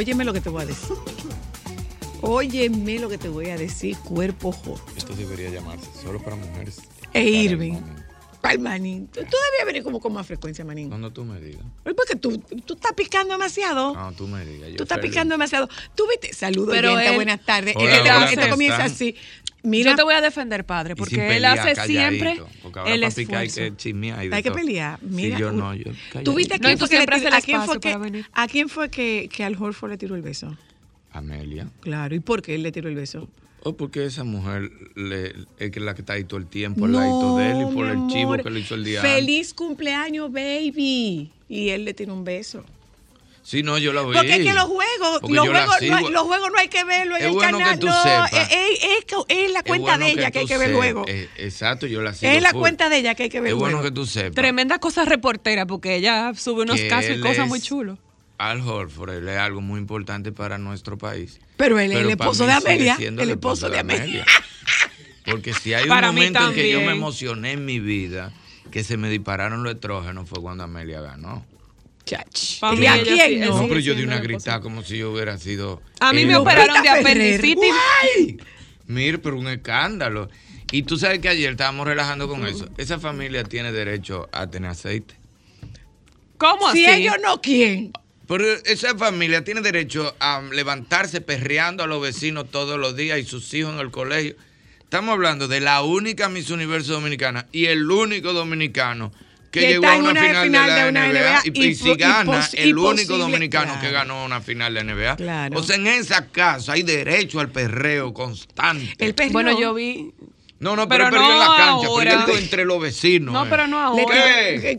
óyeme lo que te voy a decir. Óyeme lo que te voy a decir, cuerpo joven. Esto debería llamarse solo para mujeres. E Irving. ¿Cuál manín? Tú, tú debías venir como con más frecuencia, manín. Cuando tú me digas. Porque tú, tú estás picando demasiado. No, tú me digas. yo Tú estás feliz. picando demasiado. Tú viste, saludos, Pero oyenta, él- buenas tardes. Hola, esto, hola, esto ¿cómo comienza así. Mira, Yo te voy a defender, padre, porque él hace calladito, siempre Porque ahora el para picar hay que chismear y de hay que pelear. Mira, Sí, yo no, yo ¿Tú viste a No, quién fue que le a quién fue que, para venir. a quién fue que, que al Horford le tiró el beso? Amelia. Claro, ¿y por qué él le tiró el beso? O porque esa mujer le, es que la que está ahí todo el tiempo al ladito de él y por el chivo que le hizo el día antes. Feliz cumpleaños, baby. Y él le tiró un beso. Sí, no, yo la vi. Porque es que los juegos, los juegos, no los juegos no hay que verlo en Es el bueno que canal. tú no, sepas. es, la Es cuenta bueno de ella que, hay que ver luego. Eh, exacto, yo la sigo. Es la full. cuenta de ella que hay que ver Es bueno luego. que tú sepas. Tremenda cosa reportera, porque ella sube unos que casos y cosas muy chulos. Al Horford, él es algo muy importante para nuestro país. Pero él es el esposo de Amelia, el esposo de Amelia. Porque si hay un Para momento en que yo me emocioné en mi vida, que se me dispararon los estrógenos, fue cuando Amelia ganó. Chach. ¿Y a quién no? Pero yo di una gritada como si yo hubiera sido. A mí me operaron de apendicitis. ¡Ay! Mire, pero un escándalo. Y tú sabes que ayer estábamos relajando con eso. Esa familia tiene derecho a tener aceite. ¿Cómo Si así? ellos no, ¿quién? Pero esa familia tiene derecho a levantarse perreando a los vecinos todos los días y sus hijos en el colegio. Estamos hablando de la única Miss Universo Dominicana y el único dominicano que, Que llegó a una, una final, final de la de una NBA, NBA y, y y si y gana el único dominicano claro. que ganó una final de NBA. Claro. O sea, en esa casa hay derecho al perreo constante. El perro. Bueno, yo vi. no, no, pero, pero perdió en la no cancha, ahora. entre los vecinos. No, eh. pero no ahora. ¿Qué?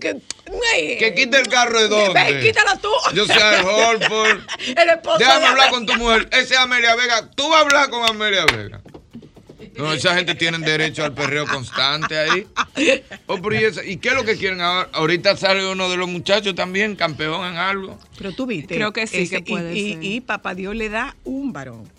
que, quite el carro de dónde. quítalo tú. Yo soy Al Holford. El esposo Déjame de hablar con tu mujer. Ese es Amelia Vega. Tú vas a hablar con Amelia Vega. No, esa gente tiene derecho al perreo constante ahí. Oh, pero ¿y, esa- ¿y qué es lo que quieren ahora? Ahorita sale uno de los muchachos también, campeón en algo. Pero tú viste. Creo que sí, que puede y, ser. Y, y papá Dios le da un varón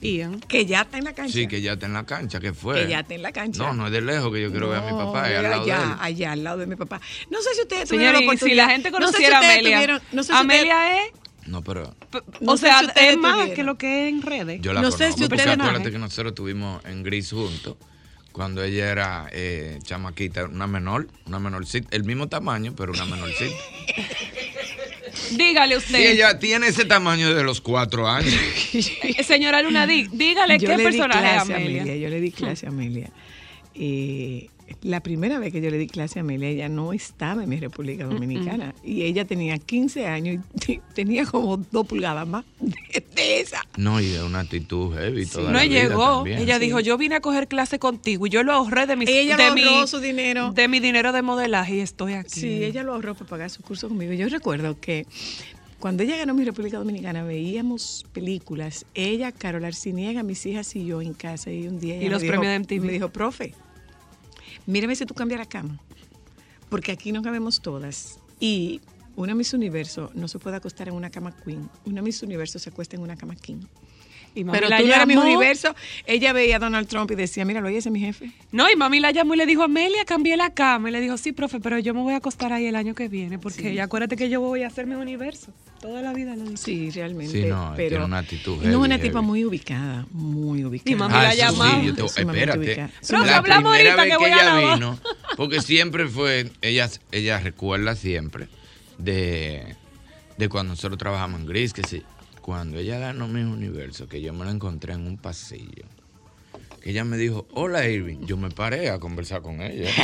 Ian. que ya está en la cancha. Sí, que ya está en la cancha, que fue. Que ya está en la cancha. No, no es de lejos que yo quiero ver a mi papá, es al lado allá, de él. allá al lado de mi papá. No sé si ustedes tuvieron Señor, la si la gente no sé si conociera a Amelia, tuvieron- no sé si ustedes- Amelia es, No, pero No o sé sea, si es más tuvieron. que lo que es en redes. yo la No sé conozco. si ustedes- acuérdate que nosotros estuvimos en Gris juntos. Cuando ella era eh, chamaquita, una menor, una menorcita, el mismo tamaño, pero una menorcita. Dígale usted, Sí, ella tiene ese tamaño desde los cuatro años. Señora Luna, dí- dígale yo qué le di personaje es clase a Amelia. Amelia. Yo le di clase a Amelia. Eh, la primera vez que yo le di clase a Amelia, ella no estaba en mi República Dominicana. Y ella tenía 15 años y tenía como dos pulgadas más de, de esa. No, y de una actitud heavy toda No la vida llegó. también. Ella dijo, yo vine a coger clase contigo y yo lo ahorré de, mis, Ella de, lo mi, su dinero. de mi dinero de modelaje y estoy aquí. Sí, ella lo ahorró para pagar su curso conmigo. Yo recuerdo que cuando ella ganó mi República Dominicana, veíamos películas, ella, Carol Arciniega, mis hijas y yo en casa. Y un día ella Y los me dijo- premios de MTV. me dijo, profe, mírame si tú cambias la cama, porque aquí no cabemos todas. Y una Miss Universo no se puede acostar en una cama queen, una Miss Universo se acuesta en una cama king. Y mami Pero la tú no llamó. Universo, ella veía a Donald Trump y decía, mira, ese es mi jefe. No, y mami la llamó y le dijo, Amelia, cambié la cama. Y le dijo, sí, profe, pero yo me voy a acostar ahí el año que viene, porque acuérdate que yo voy a hacer mi universo. Toda la vida lo. Sí, realmente. Sí, no, pero tiene una actitud No, es una heavy, tipa heavy. muy ubicada, muy ubicada. Y mami Ah, la llamaba. sí, yo te- espérate. Profe, la hablamos primera ahorita vez que que voy a ella lavar. vino, porque siempre fue, ella, ella recuerda siempre de, de cuando nosotros trabajamos en Gris, que sí, cuando ella ganó mi universo, que yo me la encontré en un pasillo. que ella me dijo, hola Irving. Yo me paré a conversar con ella.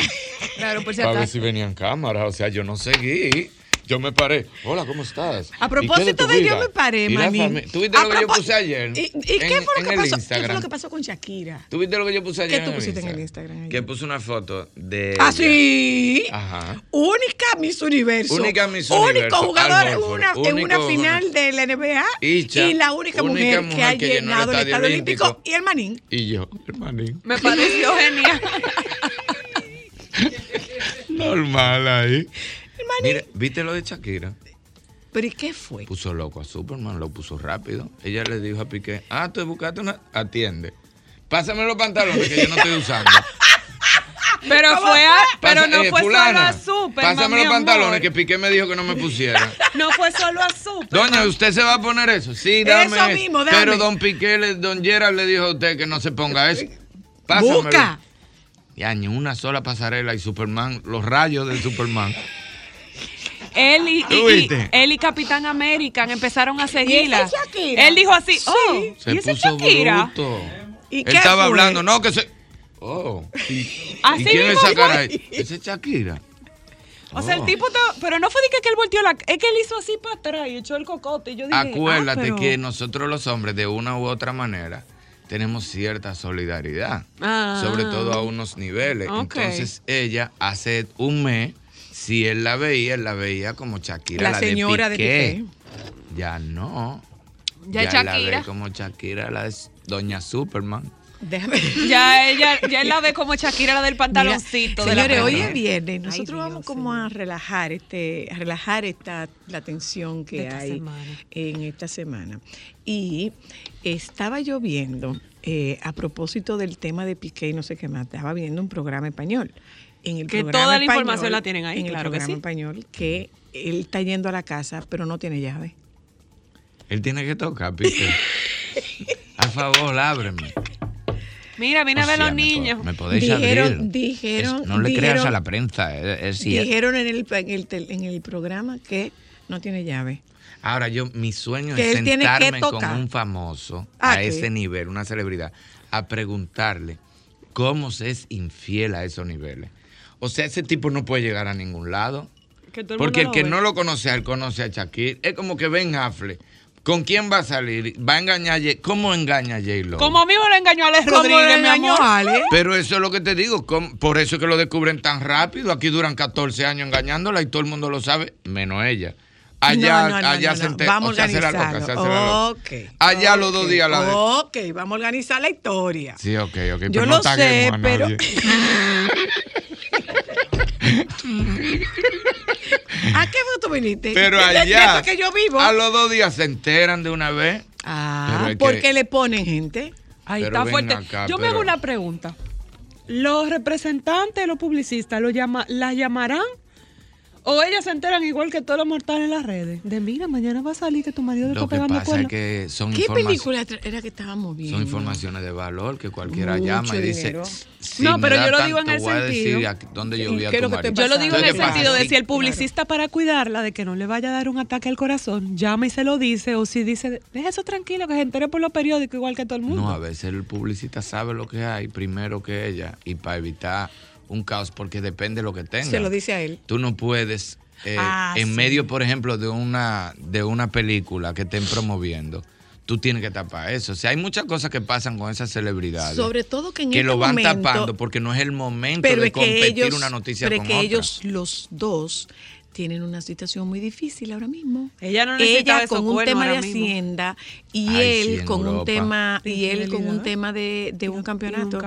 Claro, por si para ver si venían cámaras. O sea, yo no seguí. Yo me paré. Hola, ¿cómo estás? A ¿Y qué propósito de yo me paré, ¿Y la manín. fami- ¿Tú viste A lo que yo puse ayer? ¿Y, y qué, en- fue lo que el pasó? ¿Qué fue lo que pasó con Shakira? ¿Tú viste lo que yo puse ayer? ¿Qué tú en pusiste en el Instagram ayer? Que puse una foto de. Ah, ella. sí. Ajá. Única Miss Universo. Única Miss Único Universo, jugador Al en una, en una Único final de la NBA. Icha, y la única, única mujer, que ha que el llenado el Estadio Olímpico. Olímpico. Y el manín. Y yo, hermanín. Me pareció genial. Normal ahí. Mira, ¿viste lo de Shakira? ¿Pero y qué fue? Puso loco a Superman, lo puso rápido. Ella le dijo a Piqué, ah, tú buscaste una... Atiende. Pásame los pantalones que yo no estoy usando. Pero fue a, pero no eh, fue fulana, solo a Superman, Pásame los pantalones amor. que Piqué me dijo que no me pusiera. No fue solo a Superman. Doña, ¿usted se va a poner eso? Sí, dame. Eso mismo, dame. Pero don Piqué, le- don Gerald le dijo a usted que no se ponga eso. Pásamelo. Busca. Y año, una sola pasarela y Superman, los rayos de Superman. Él y, y- él y Capitán American empezaron a seguirla. esa es Shakira? Él dijo así, Sí. oh, Se ¿y esa es puso Shakira? bruto. ¿Y Él qué estaba fue? hablando, no, que se. Oh. ¿Y, Así ¿y quién es esa cara? Ese es Shakira. O sea, el Oh. tipo, te- pero no fue de que, que él volteó la, es que él hizo así para atrás y echó el cocote. Y yo dije, Acuérdate ah, pero- que nosotros los hombres, de una u otra manera, tenemos cierta solidaridad. Ah. Sobre todo a unos niveles. Entonces, ella hace un mes, si él la veía, él la veía como Shakira. La La, señora de de Piqué. Ya no. Ya es él la Shakira. ve como Shakira, la de Doña Superman. Déjame. Ya ella, ya él la ve como Shakira la del pantaloncito. Mira, de la señores, hoy es viernes. Ay, Nosotros Dios, vamos como a relajar este, a relajar esta la tensión que esta hay semana. en esta semana. Y estaba yo viendo, eh, a propósito del tema de Piqué y no sé qué más, estaba viendo un programa español. En el Que programa toda la español- información la tienen ahí, En el claro que programa sí. español que él está yendo a la casa, pero no tiene llave. Él tiene que tocar, Piqué. Al favor, ábreme. Mira, vine a ver los me niños. po- Me podéis Dijeron- abrir. dijeron- Es- no le creas dijeron- a la prensa. Es, es cierto. Dijeron en el, en, el, en el programa que no tiene llave. Ahora, yo, mi sueño Que es sentarme con un famoso Ah, a ¿qué? ese nivel, una celebridad, a preguntarle cómo se es infiel a esos niveles. O sea, ese tipo no puede llegar a ningún lado. Que todo el Porque el que no lo conoce a él, conoce a Shakira. Es como que Ben Affle. ¿Con quién va a salir? ¿Va a engañar a J- ¿Cómo engaña a J-Lo? Como a mí me lo engañó Alex ¿Cómo le Rodríguez, mi engañó amor. a Ale? Pero eso es lo que te digo. ¿cómo? Por eso es que lo descubren tan rápido. Aquí duran 14 años engañándola y todo el mundo lo sabe, menos ella. Allá, No, no, no, allá no, se no. entera. Vamos o sea, a loca, organizarlo. se la loca. Ok, Allá los dos días la de. Ok, vamos a organizar la historia. Sí, ok, ok. Yo pero lo sé, a pero- nadie. ¿A qué tú viniste? Pero allá, que yo vivo. a los dos días se enteran de una vez. Ah, que- porque le ponen gente. Ahí Pero está fuerte. acá, Yo me hago una pregunta. ¿Los representantes, los publicistas, lo llama, las llamarán? ¿O ellas se enteran igual que todos los mortales en las redes? De mira, mañana va a salir que tu marido te Lo está que pegando pasa es que son, ¿Qué informaci- película era que estábamos viendo? son informaciones de valor que cualquiera Mucho llama y dice. dinero. "Si No, pero yo lo digo tanto, en el voy a decir sentido- a dónde yo ¿Qué vi a tu lo que te marido". Yo lo digo en el ¿qué sentido de si el publicista para cuidarla de que no le vaya a dar un ataque al corazón, llama y se lo dice, o si dice, deja eso tranquilo, que se entere por los periódicos igual que todo el mundo. No, a veces el publicista sabe lo que hay primero que ella y para evitar un caos porque depende de lo que tenga. Se lo dice a él. Tú no puedes, eh, Ah, en sí. medio, por ejemplo, de una, de una película que estén promoviendo, tú tienes que tapar eso. O sea, hay muchas cosas que pasan con esas celebridades. Sobre todo que en que este lo van momento, tapando porque no es el momento pero de es que competir ellos, una noticia pero con que otra. ellos los dos tienen una situación muy difícil ahora mismo. Ella no Ella con un tema de hacienda y Ay, él sí, con un tema y él con un tema de, de un campeonato.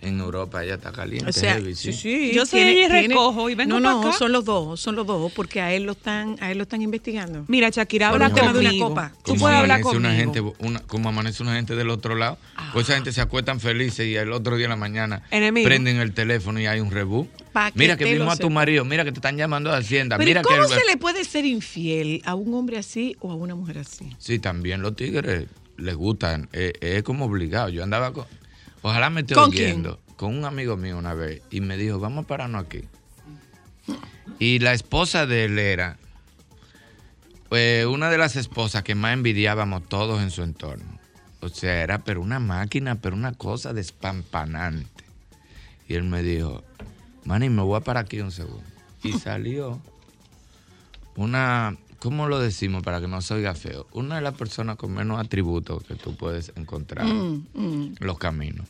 En Europa ella está caliente. O sea, heavy, sí, sí. sí, Yo soy ella y recojo y vengo No, no, acá. son los dos, son los dos, porque a él lo están, a él lo están investigando. Mira, Shakira, habla tema de una copa. Tú puedes hablar una gente, una, como amanece una gente del otro lado, pues esa gente se acuestan felices y el otro día en la mañana Enemigo. prenden el teléfono y hay un rebú. Que Mira que lo vimos a tu marido, mira que te están llamando de Hacienda, Pero ¿y mira ¿cómo que se le puede ser infiel a un hombre así o a una mujer así? Sí, también los tigres les gustan, eh, es como obligado. Yo andaba con, ojalá me esté ¿Con oyendo, con un amigo mío una vez y me dijo, vamos a pararnos aquí. Y la esposa de él era eh, una de las esposas que más envidiábamos todos en su entorno. O sea, era pero una máquina, pero una cosa despampanante. Y él me dijo, Manny, me voy a parar aquí un segundo. Y salió una, ¿cómo lo decimos para que no se oiga feo? Una de las personas con menos atributos que tú puedes encontrar Mm, mm. en los caminos.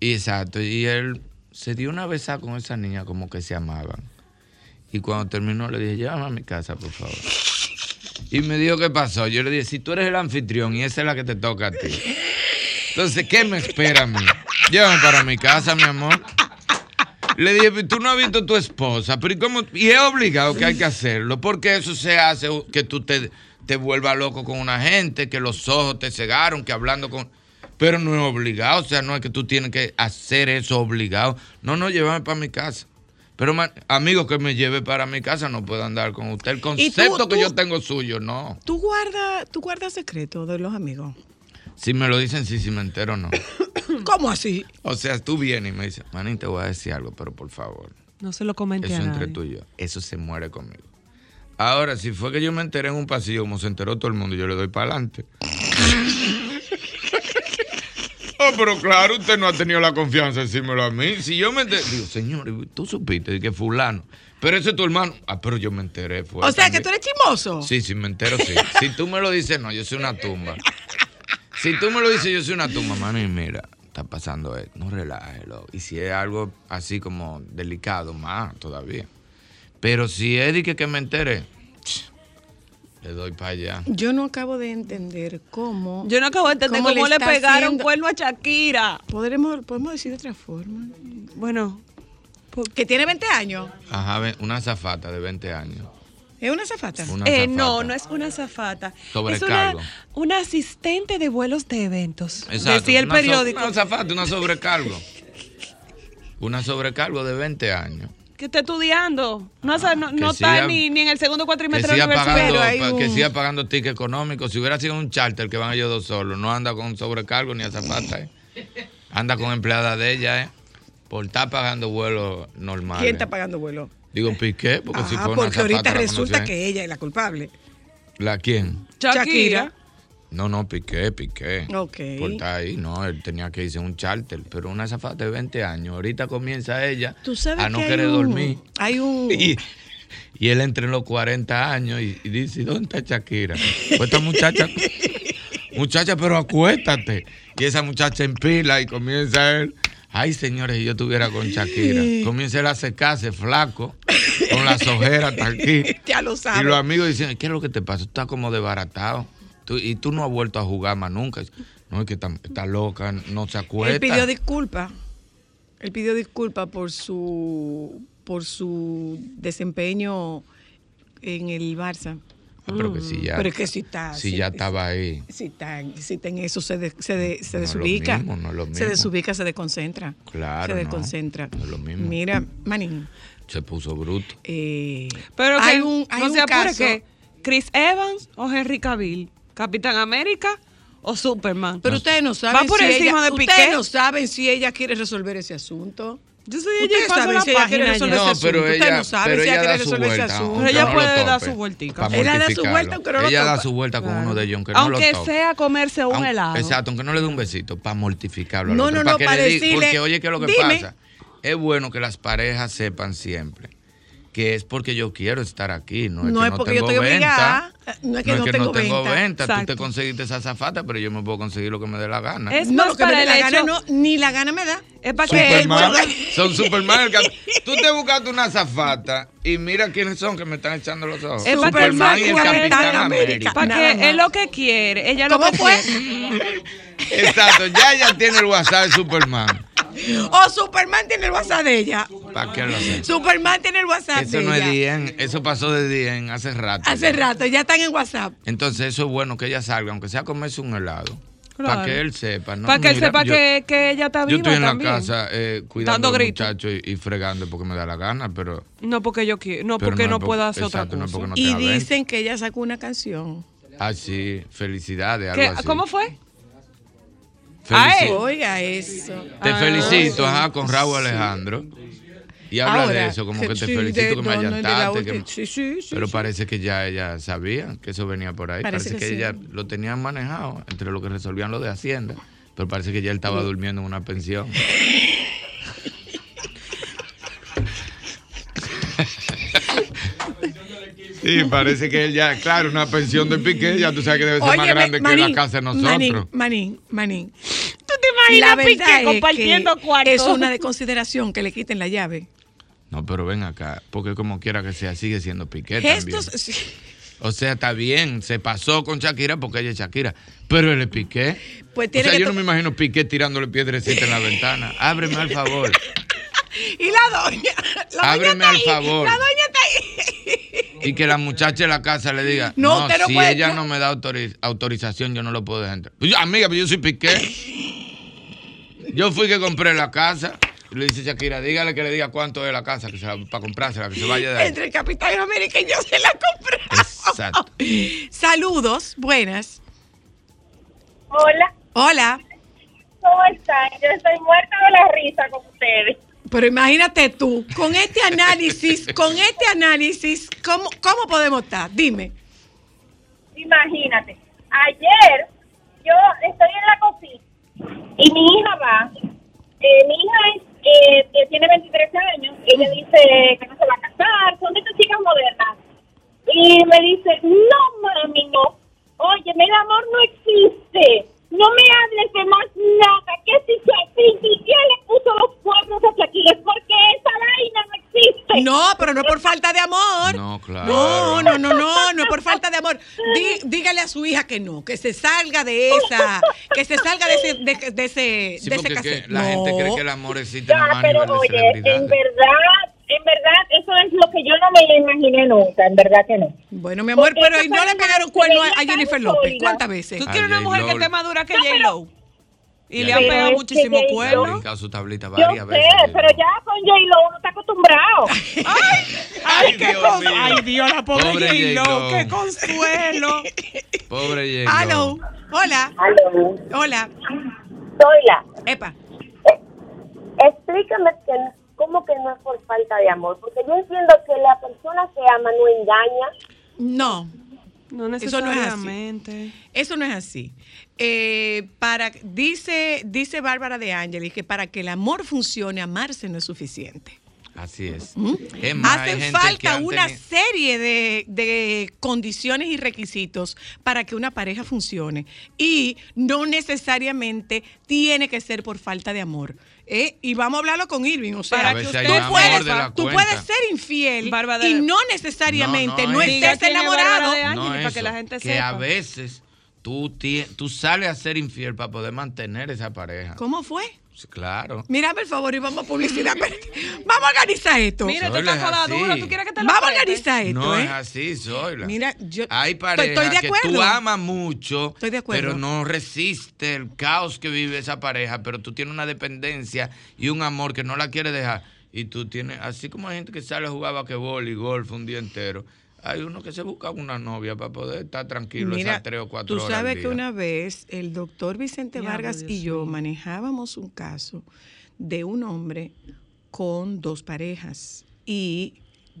Y exacto, y él se dio una besada con esa niña como que se amaban. Y cuando terminó le dije, llévame a mi casa, por favor. Y me dijo, ¿qué pasó? Yo le dije, si tú eres el anfitrión y esa es la que te toca a ti. Entonces, ¿qué me espera a mí? Llévame para mi casa, mi amor. Le dije, "Pero tú no has visto a tu esposa, pero ¿y cómo? Y es obligado que hay que hacerlo, porque eso se hace que tú te, te vuelvas loco con una gente, que los ojos te cegaron, que hablando con... Pero no es obligado, o sea, no es que tú tienes que hacer eso obligado. No, no, llévame para mi casa. Pero, man, amigo, que me lleve para mi casa, no puedo andar con usted. El concepto que tú- yo tengo suyo, no. ¿Tú guardas tú guardas secretos de los amigos? Si me lo dicen, sí, si me entero, no. ¿Cómo así? O sea, tú vienes y me dices, manín, te voy a decir algo, pero por favor, No se lo comenté eso a entre tú y yo. Eso se muere conmigo. Ahora, si fue que yo me enteré en un pasillo, como se enteró todo el mundo, yo le doy para adelante. Oh, pero claro, usted no ha tenido la confianza en decírmelo a mí. Si yo me enteré, digo, señor, tú supiste de que fulano. Pero ese es tu hermano. Ah, pero yo me enteré. Fue O sea, que tú eres chismoso. Sí, sí, me entero, sí. Si tú me lo dices, no, yo soy una tumba. Si tú me lo dices, yo soy una tumba, mano, y mira, está pasando esto, no relájelo. Y si es algo así como delicado, más todavía. Pero si es de que, que me enteré, ch, le doy para allá. Yo no acabo de entender cómo. Yo no acabo de entender ¿Cómo cómo, le pegaron haciendo? cuerno a Shakira. Podremos, podemos decir de otra forma. Bueno, Que tiene 20 años. Ajá, ve- una zafata de 20 años. ¿Es una zafata? Una eh, azafata. no, no es una zafata. Es una, Sobrecargo. una asistente de vuelos de eventos. Exacto, Decía el una so- periódico. Una zafata, una sobrecargo. Una sobrecargo de 20 años. que está estudiando. No, siga- está ni, ni en el segundo cuatrimestre de la universidad. que siga pagando ticket económico. Si hubiera sido un charter que van ellos dos solos, no anda con sobrecargo ni azafata. ¿eh? Anda con empleada de ella, ¿eh? Por estar pagando vuelos normales. ¿Quién está pagando vuelo? Digo, Piqué, porque si Ah, fue una porque ahorita resulta conocí. que ella es la culpable. ¿La quién? Shakira. Shakira. No, no, Piqué, Piqué. Ok. Por estar ahí, no, él tenía que irse en un charter. Pero una azafata de 20 años. Ahorita comienza ella Tú sabes a no que hay querer un- dormir. Hay un. Y, y él entre los 40 años y, y dice, ¿dónde está Shakira? Pues esta muchacha, muchacha, pero acuéstate. Y esa muchacha en pila y comienza él, ay señores, si yo estuviera con Shakira. Comienza a secarse flaco, con las ojeras hasta aquí. Ya lo Y sabes. los amigos dicen, ¿qué es lo que te pasa? Tú estás como desbaratado. Tú- y tú no has vuelto a jugar más nunca. No, es que está, está loca, no se acuesta. Él pidió disculpas. Él pidió disculpas por su por su desempeño en el Barça. Pero que si ya, Pero es que si está. si ya estaba ahí. Si está, si está en eso, se, de- se, de- se No es lo desubica. mismo, no es lo Se mismo. desubica, se desconcentra. Claro, Se no, desconcentra. no es lo mismo. Mira, Manín. Se puso bruto. eh, Pero que hay un, hay no un se apure caso. que Chris Evans o Henry Cavill, Capitán América o Superman. Pero ustedes no saben Va por si encima ella, de Piqué. Ustedes no saben si ella quiere resolver ese asunto. Yo soy ella y la si ella quiere página resolver ya. ese asunto. Ustedes no saben pero si ella quiere resolver ese asunto. aunque Pero ella no puede dar su vueltica. Ella da su vuelta, aunque no lo Ella da su vuelta con uno de ellos, aunque no Aunque lo tope. sea comerse un Aunque- helado. Exacto, aunque no le dé un besito, para mortificarlo. No, no, no, para decirle, Porque oye, ¿qué es lo que pasa? Es bueno que las parejas sepan siempre que es porque yo quiero estar aquí, no es No que es no porque yo tengo estoy obligada, venta. no es que no tengo venta. venta. Tú te conseguiste esa zafata, pero yo me puedo conseguir lo que me dé la gana. Es No, lo que me para dé la hecho. gana, no, ni la gana me da. Es para que él Superman, son Superman. el Tú te buscaste una zafata y mira quiénes son que me están echando los ojos. Es que Superman y el Capitán América. América. Para que es lo que quiere. Ella lo ¿Cómo que fue? quiere. Exacto, ya ella tiene el WhatsApp de Superman. O Superman tiene el WhatsApp de ella. ¿Para qué lo hace? Superman tiene el WhatsApp Eso de no es. Dien, eso pasó de Dien hace rato. Hace rato, ya están en WhatsApp. Entonces eso es bueno que ella salga, aunque sea a comerse un helado. Claro. Para que él sepa, ¿no? para que él Mira, sepa yo- que, que ella está viva Yo estoy en también. la casa eh, cuidando Dando a los gritos. muchachos y, y fregando porque me da la gana, pero... No porque yo quiero, no porque no, es puedo hacer otra exacto, no cosa. porque no Y dicen que ella sacó una canción. Ah, sí, felicidades, algo. ¿Cómo fue? Felici- A él. Oiga eso. Te Ah. felicito, ajá, con Raúl Alejandro. Y habla Ahora, de eso, como que te sí, felicito de- que me allantaste. que- sí, sí, sí, pero sí. parece que ya ella sabía que eso venía por ahí. Parece Parece, que que, sí. ella lo tenían manejado entre lo que resolvían lo de Hacienda. Pero parece que ya él estaba durmiendo en una pensión. Sí, parece que él ya, claro, una pensión de piqué, ya tú sabes que debe ser más grande que Manín, la casa de nosotros. Manín, Manín, Manín. ¿Tú te La imaginas verdad Piqué es compartiendo que cuarto? es una de consideración que le quiten la llave. No, pero ven acá, porque como quiera que sea, sigue siendo piqué Gestos, también. sí. O sea, está bien, se pasó con Shakira porque ella es Shakira, pero él es Piqué. Pues o sea, que yo no me imagino Piqué tirándole piedrecita en la ventana. Ábreme al favor. Y la doña. La Ábreme doña al está ahí, favor. La doña está ahí. Y que la muchacha de la casa le diga, No, si puede- ella no. no me da autori- autorización, yo no lo puedo dejar entrar. Pues amiga, pero yo soy Piqué. Yo fui que compré la casa. Y le dice Shakira, dígale que le diga cuánto es la casa que se la- para comprársela, que se vaya de ahí. Entre el Capitán América y yo se la compré. Exacto. Saludos, buenas. Hola, Hola. ¿cómo están? Yo estoy muerta de la risa con ustedes. Pero imagínate tú, con este análisis, con este análisis, ¿cómo, cómo podemos estar? Dime. Imagínate, ayer yo estoy en la cocina y mi hija va, eh, mi hija es, eh, que tiene 23 años, ella dice que no se va a casar, son de estas chicas modernas. Y me dice, no mami, no, oye, el amor no existe, no me hables de más nada, que si quién le puso los cuernos a Shakira, es porque esa vaina no existe. No, pero no por falta de amor. No, claro. No, no, no, no, no es por falta de amor. Dí- dígale a su hija que no, que se salga de esa, que se salga de ese, de, de ese, Sí, de ese la gente cree que el amor existe Ya, pero oye, en verdad, en verdad, eso es lo que yo no me imaginé nunca, en verdad que no. Bueno, mi amor, Porque pero ¿y no le pegaron cuerno a Jennifer López? ¿Cuántas veces? ¿Tú A quieres una J. mujer que Lo- esté madura que No, pero- J-Lo? Y le Ya. ha Pero pegado muchísimo J.Lo- cuerno. brincado su tablita Yo varias sé, veces. pero ya con J-Lo uno está acostumbrado. Ay, qué Dios cons- mío. Ay, Dios, la pobre, Pobre J-Lo, J.Lo. qué consuelo. Pobre J. Hello. Hola. Aló, Hola. Zoila, Epa. explícame que, cómo que no es por falta de amor, porque yo entiendo que la persona que ama no engaña. No, No Eso no es así. necesariamente. Eso no es así. Eh, para, dice, dice Bárbara de Ángeles que para que el amor funcione, amarse no es suficiente. Así es. ¿Mm? Es más, Hacen falta una serie de, de condiciones y requisitos para que una pareja funcione. Y no necesariamente tiene que ser por falta de amor. ¿Eh? Y vamos a hablarlo con Irving. O sea, que usted tú, puedes, tú ser infiel Bárbara y no necesariamente No, no, estés enamorado. de No para que la gente que sepa. a veces tú, tú sales a ser infiel para poder mantener esa pareja. ¿Cómo fue? Claro. Mírame el favor y vamos a publicidad. Vamos a organizar esto. Mira, esto Zoila, está es así. duro. ¿Tú quieres que te lo Vamos a organizar esto, No ¿eh? es así, Zoila. Mira, yo Hay estoy- parejas estoy de que acuerdo. tú amas mucho, Estoy de acuerdo. pero no resiste el caos que vive esa pareja, pero tú tienes una dependencia y un amor que no la quieres dejar. Y tú tienes, así como hay gente que sale a jugar basquetbol y golf un día entero, hay uno que se busca una novia para poder estar tranquilo Mira, esas tres o cuatro tú horas. al sabes que día. una vez el doctor Vicente Vargas Dios y yo manejábamos un caso de un hombre con dos parejas. Y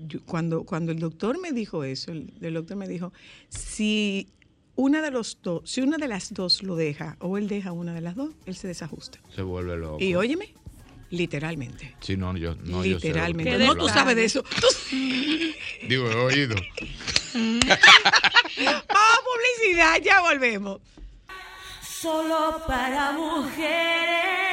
yo- cuando, cuando el doctor me dijo eso, el, el doctor me dijo, si una de los dos, si una de las dos lo deja o él deja una de las dos, él se desajusta. Se vuelve loco. Y óyeme, literalmente. Sí, no, yo, no, yo sé literalmente. no, tú sabes de eso. Tú- Digo, he oído. Vamos a publicidad, ya volvemos. Solo para mujeres.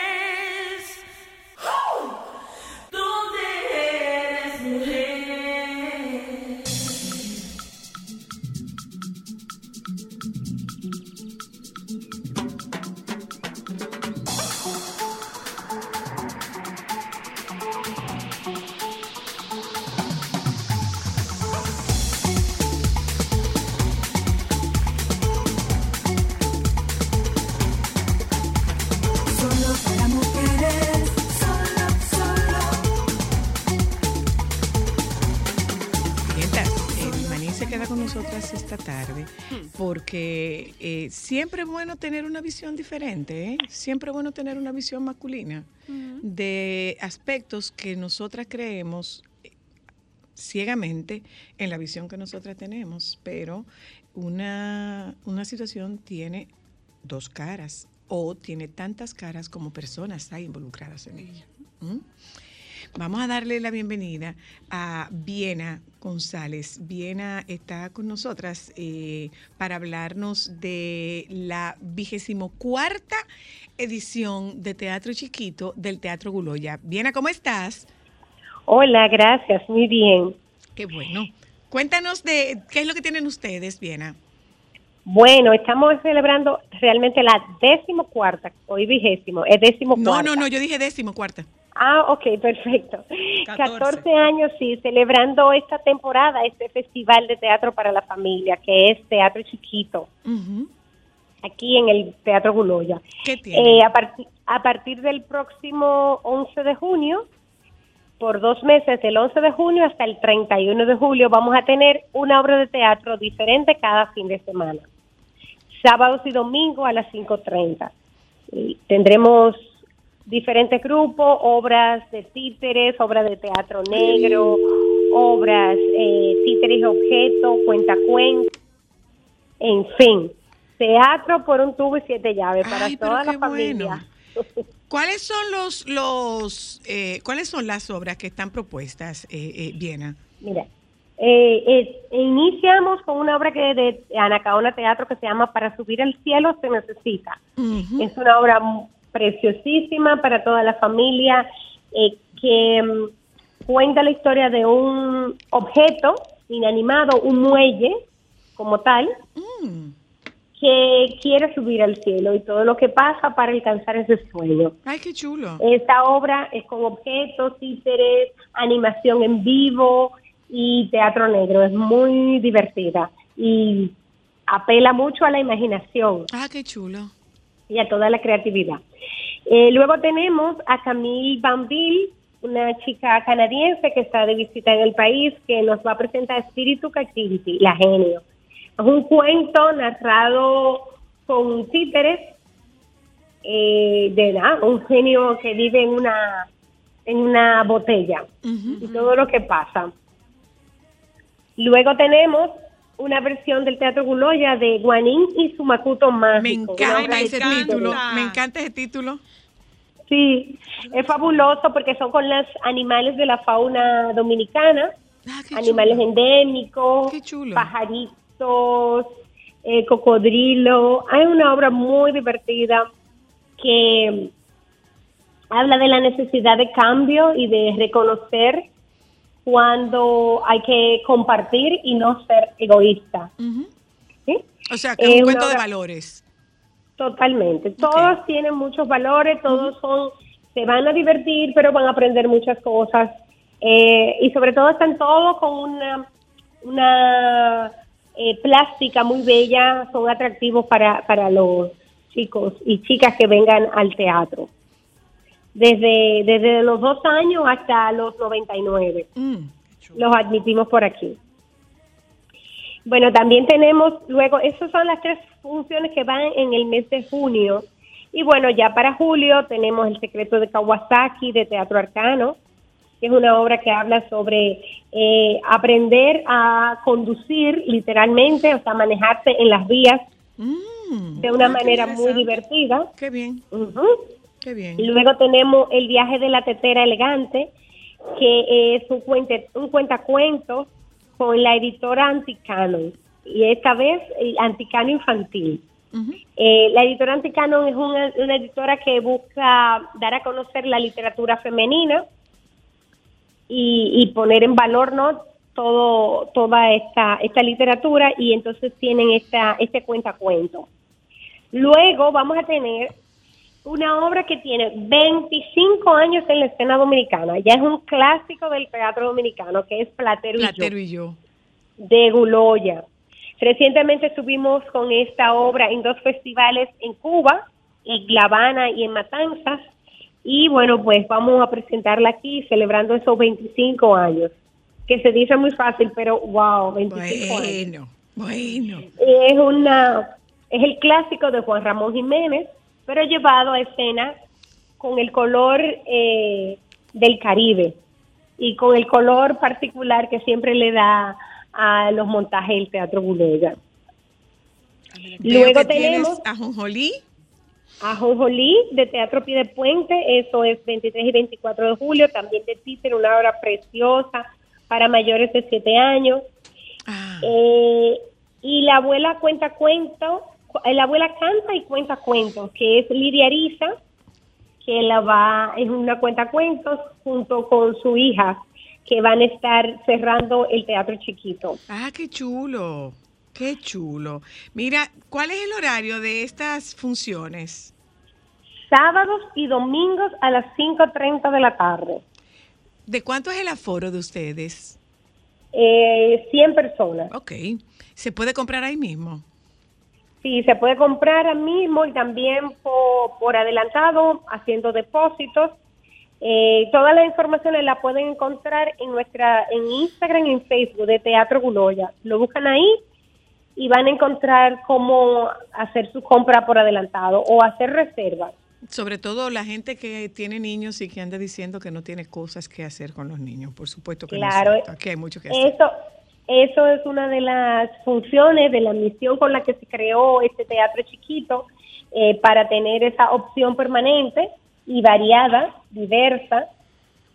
Nosotras esta tarde porque eh, siempre es bueno tener una visión diferente, ¿eh? siempre es bueno tener una visión masculina. de aspectos que nosotras creemos eh, ciegamente en la visión que nosotras tenemos, pero una, una situación tiene dos caras o tiene tantas caras como personas hay involucradas en ella. ¿Mm? Vamos a darle la bienvenida a Viena González. Viena está con nosotras eh, para hablarnos de la vigésimo cuarta edición de Teatro Chiquito del Teatro Guloya. Viena, ¿cómo estás? Hola, gracias, muy bien. Qué bueno. Cuéntanos de qué es lo que tienen ustedes, Viena. Bueno, estamos celebrando realmente la décimo cuarta, hoy vigésimo, es décimo No, cuarta. no, no, yo dije décimo cuarta. Ah, ok, perfecto. 14. 14 años, sí, celebrando esta temporada, este festival de teatro para la familia, que es Teatro Chiquito, Ujú. aquí en el Teatro Guloya. ¿Qué tiene? Eh, a, parti- a partir del próximo 11 de junio, por dos meses, del 11 de junio hasta el 31 de julio, vamos a tener una obra de teatro diferente cada fin de semana. Sábados y domingos a las 5.30. Y Tendremos diferentes grupos, obras de títeres, obras de teatro negro, obras, eh, títeres y objetos, cuentacuentos, en fin. Teatro por un tubo y siete llaves para Ay, toda la familia. bueno. ¿Cuáles son los, los eh, cuáles son las obras que están propuestas, eh, eh, Viena? Mira, eh, eh, iniciamos con una obra que de Anacaona Teatro que se llama Para subir al cielo se necesita. Es una obra preciosísima para toda la familia eh, que mm, cuenta la historia de un objeto inanimado, un muelle como tal, Mm. que quiere subir al cielo y todo lo que pasa para alcanzar ese sueño. Ay, qué chulo. Esta obra es con objetos, títeres, animación en vivo y teatro negro. Es muy divertida y apela mucho a la imaginación Ah, qué chulo. Y a toda la creatividad. Eh, luego tenemos a Camille Banville, una chica canadiense que está de visita en el país, que nos va a presentar Espíritu Activity, La Genio. Es un cuento narrado con títeres eh, de un genio que vive en una, en una botella y todo lo que pasa. Luego tenemos una versión del Teatro Guloya de Guanín y su Macuto Mágico. Me encanta ese encanta. título. Me encanta ese título. Sí, es fabuloso porque son con los animales de la fauna dominicana, Ah, animales chulo. endémicos, Qué chulo. pajaritos, eh, cocodrilo. Hay una obra muy divertida que habla de la necesidad de cambio y de reconocer cuando hay que compartir y no ser egoísta. O sea, que es un una cuento de valores. Totalmente. Todos tienen muchos valores, todos son, se van a divertir, pero van a aprender muchas cosas. Eh, y sobre todo están todos con una, una eh, plástica muy bella, son atractivos para, para los chicos y chicas que vengan al teatro. Desde, desde los dos años hasta los 99 Mm. los admitimos por aquí. Bueno, también tenemos luego, esas son las tres funciones que van en el mes de junio. Y bueno, ya para julio tenemos El secreto de Kawasaki de Teatro Arcano, que es una obra que habla sobre eh, aprender a conducir literalmente, o sea, manejarse en las vías Mm. de una Ah, manera muy divertida. Qué bien, Ujú. Qué bien. Luego tenemos El viaje de la tetera elegante, que es un, cuente, un cuentacuentos con la editora Anticanon. Y esta vez eh, Anticano Infantil. Eh, la editora Anticanon es una, una editora que busca dar a conocer la literatura femenina y, y poner en valor no todo toda esta esta literatura y entonces tienen esta este cuentacuento. Luego vamos a tener una obra que tiene 25 años en la escena dominicana, ya es un clásico del teatro dominicano que es Platero, y yo Platero y yo. de Guloya. Recientemente estuvimos con esta obra en dos festivales en Cuba, en La Habana y en Matanzas. Y bueno, pues vamos a presentarla aquí celebrando esos 25 años, que se dice muy fácil, pero wow, 25 años. Bueno, bueno. Es una es el clásico de Juan Ramón Jiménez, pero llevado a escena con el color eh, del Caribe y con el color particular que siempre le da a los montajes del Teatro Bulega. Luego tenemos a Jonjolí. a Jonjolí de Teatro Pie de Puente, eso es 23 y 24 de julio, también de Títer, una obra preciosa para mayores de 7 años. Ah, Eh, y la abuela cuenta cuentos, eh, la abuela canta y cuenta cuentos, que es Lidia Ariza, que la va, es una cuenta cuentos junto con su hija, que van a estar cerrando el teatro chiquito. ah, qué chulo. Qué chulo. Mira, ¿cuál es el horario de estas funciones? Sábados y domingos a las 5.30 de la tarde. ¿De cuánto es el aforo de ustedes? Eh, 100 personas. Ok. ¿Se puede comprar ahí mismo? Sí, se puede comprar ahora mismo y también por, por adelantado, haciendo depósitos. Eh, todas las informaciones la pueden encontrar en nuestra en Instagram y en Facebook de Teatro Guloya. Lo buscan ahí y van a encontrar cómo hacer su compra por adelantado o hacer reservas. Sobre todo la gente que tiene niños y que anda diciendo que no tiene cosas que hacer con los niños. Por supuesto que Claro, no es. Aquí hay mucho que hacer. Eso, eso es una de las funciones de la misión con la que se creó este teatro chiquito eh, para tener esa opción permanente y variada, diversa,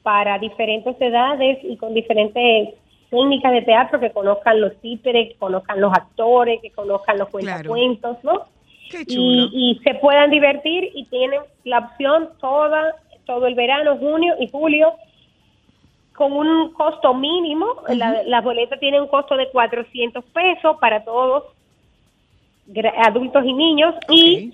para diferentes edades y con diferentes técnicas de teatro que conozcan los títeres, que conozcan los actores, que conozcan los Claro. cuentacuentos, ¿no? Qué chulo. y, y se puedan divertir y tienen la opción toda todo el verano, junio y julio con un costo mínimo. La- Las boletas tienen un costo de 400 pesos para todos, adultos y niños. Y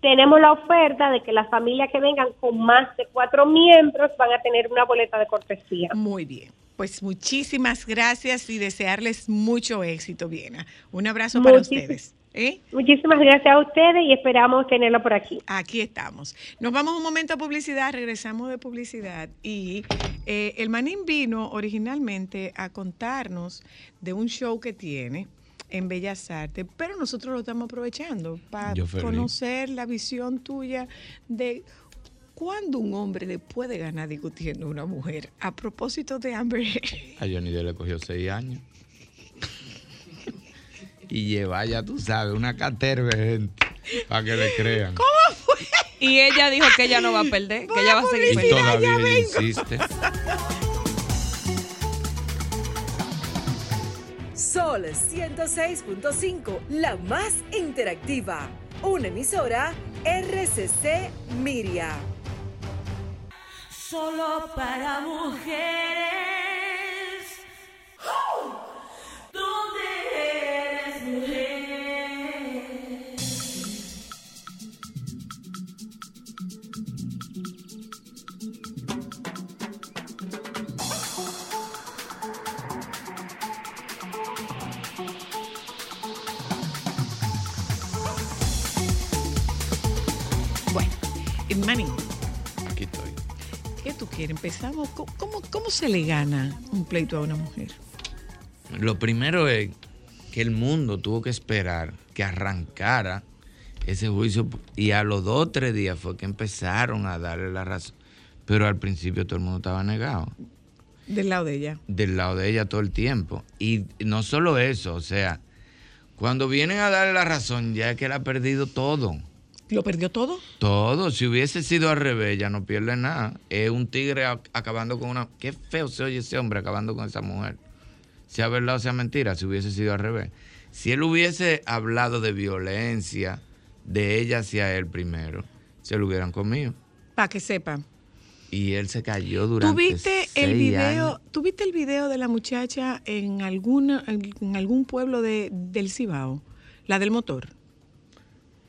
tenemos la oferta de que las familias que vengan con más de cuatro miembros van a tener una boleta de cortesía. Muy bien. Pues muchísimas gracias y desearles mucho éxito, Viena. Un abrazo para ustedes. ¿Eh? Muchísimas gracias a ustedes y esperamos tenerlo por aquí. Aquí estamos. Nos vamos un momento a publicidad, regresamos de publicidad y eh, el Manín vino originalmente a contarnos de un show que tiene en Bellas Artes, pero nosotros lo estamos aprovechando para conocer la visión tuya de cuándo un hombre le puede ganar discutiendo a una mujer. A propósito de Amber Heard. A Johnny Depp le cogió seis años. Y lleva ya, tú sabes, una caterva de gente para que le crean. Y ella dijo que ella no va a perder, que ella va a seguir Y perdiendo. todavía ella insiste. Sol 106.5, la más interactiva. Una emisora RCC Miria. Solo para mujeres. ¿Dónde Empezamos. ¿Cómo, cómo, cómo se le gana un pleito a una mujer? Lo primero es que el mundo tuvo que esperar que arrancara ese juicio y a los dos o tres días fue que empezaron a darle la razón. Pero al principio todo el mundo estaba negado. Del lado de ella. del lado de ella todo el tiempo. Y no solo eso, o sea, cuando vienen a darle la razón, ya es que él ha perdido todo. ¿Lo perdió todo? Todo. Si hubiese sido al revés, ya no pierde nada. Es un tigre ac- acabando con una. Qué feo se oye ese hombre acabando con esa mujer. Sea verdad o sea mentira, si hubiese sido al revés. Si él hubiese hablado de violencia de ella hacia él primero, se lo hubieran comido. Para que sepa. Y él se cayó durante. ¿Tú viste el video? años. ¿Tú viste el video de la muchacha en alguna en algún pueblo de, del Cibao? La del motor.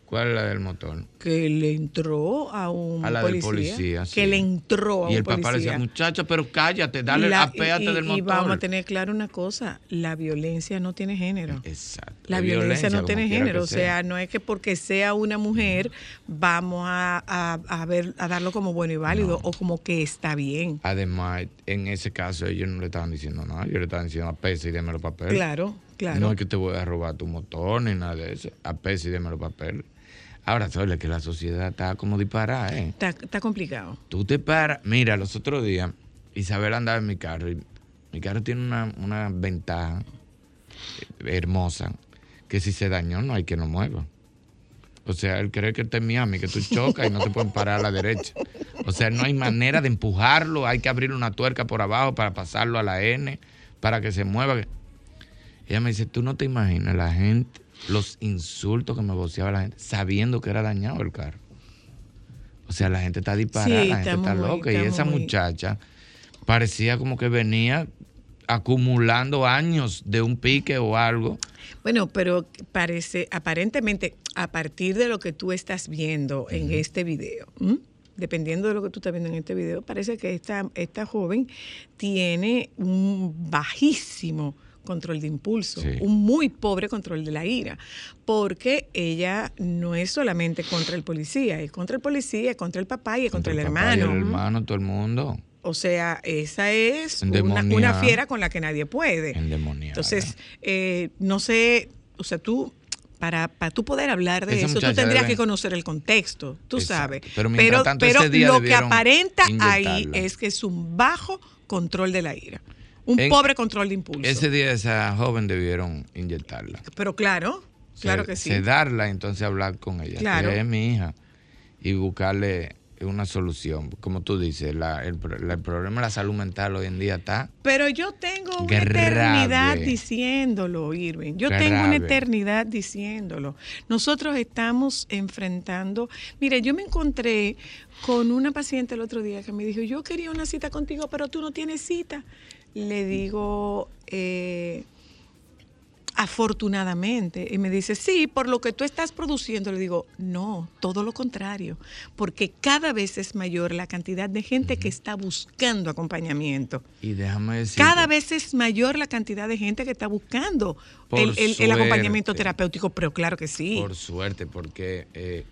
¿Cuál es la del motor? Que le entró a un A la del policía. policía, sí. Que le entró a Y un el papá le policía. decía, muchacho, pero cállate, dale, La- apéate y, del y motor. vamos a tener claro una cosa, la violencia no tiene género. Exacto. La violencia, no tiene género, o sea, no es que porque sea una mujer vamos a, a- a ver a darlo como bueno y válido o como que está bien. Además, en ese caso ellos no le estaban diciendo nada, ellos le estaban diciendo apese y deme los papeles. Claro, claro. No es que te voy a robar tu motor ni nada de eso, apese y deme los papeles. Ahora, Sole, que la sociedad está como disparada, ¿eh? Está, está complicado. Tú te paras. Mira, los otros días, Isabel andaba en mi carro. Y mi carro tiene una, una ventaja eh, hermosa que si se dañó no hay que lo mueva. O sea, él cree que está en Miami, que tú chocas y no te pueden parar a la derecha. O sea, no hay manera de empujarlo, hay que abrir una tuerca por abajo para pasarlo a la N, para que se mueva. Ella me dice, tú no te imaginas la gente, los insultos que me voceaba la gente, sabiendo que era dañado el carro. O sea, la gente está disparada, Sí, la gente está muy- loca. Y esa muy- muchacha parecía como que venía acumulando años de un pique o algo. Bueno, pero parece, aparentemente, a partir de lo que tú estás viendo en este video, ¿m? dependiendo de lo que tú estás viendo en este video, parece que esta, esta joven tiene un bajísimo control de impulso, Sí. un muy pobre control de la ira, porque ella no es solamente contra el policía, es contra el policía, es contra el papá y es contra, el, papá y hermano. el hermano, todo el mundo. O sea, esa es una, fiera con la que nadie puede. Endemoniada. Entonces, eh, no sé, o sea, tú, para, para tú poder hablar de Esa eso, tú tendrías debe- que conocer el contexto, tú Exacto. sabes. Pero mientras tanto, pero lo que aparenta ahí es que es un bajo control de la ira, un En- pobre control de impulso. Ese día esa joven debieron inyectarla. pero claro, claro Se- que sí. Sedarla, entonces hablar con ella. Claro. Que es mi hija. Y buscarle una solución. Como tú dices, la- el, pro- la- el problema de la salud mental hoy en día está. Pero yo tengo una Grave. eternidad diciéndolo, Irving. Yo tengo una eternidad diciéndolo. Nosotros estamos enfrentando. Mire, yo me encontré con una paciente el otro día que me dijo: Yo quería una cita contigo, pero tú no tienes cita. Le digo. eh, afortunadamente. Y me dice, sí, por lo que tú estás produciendo. Le digo, no, todo lo contrario, porque cada vez es mayor la cantidad de gente que está buscando acompañamiento. Y déjame decir. Cada vez es mayor la cantidad de gente que está buscando el, el- el acompañamiento terapéutico, pero claro que sí. Por suerte, porque eh,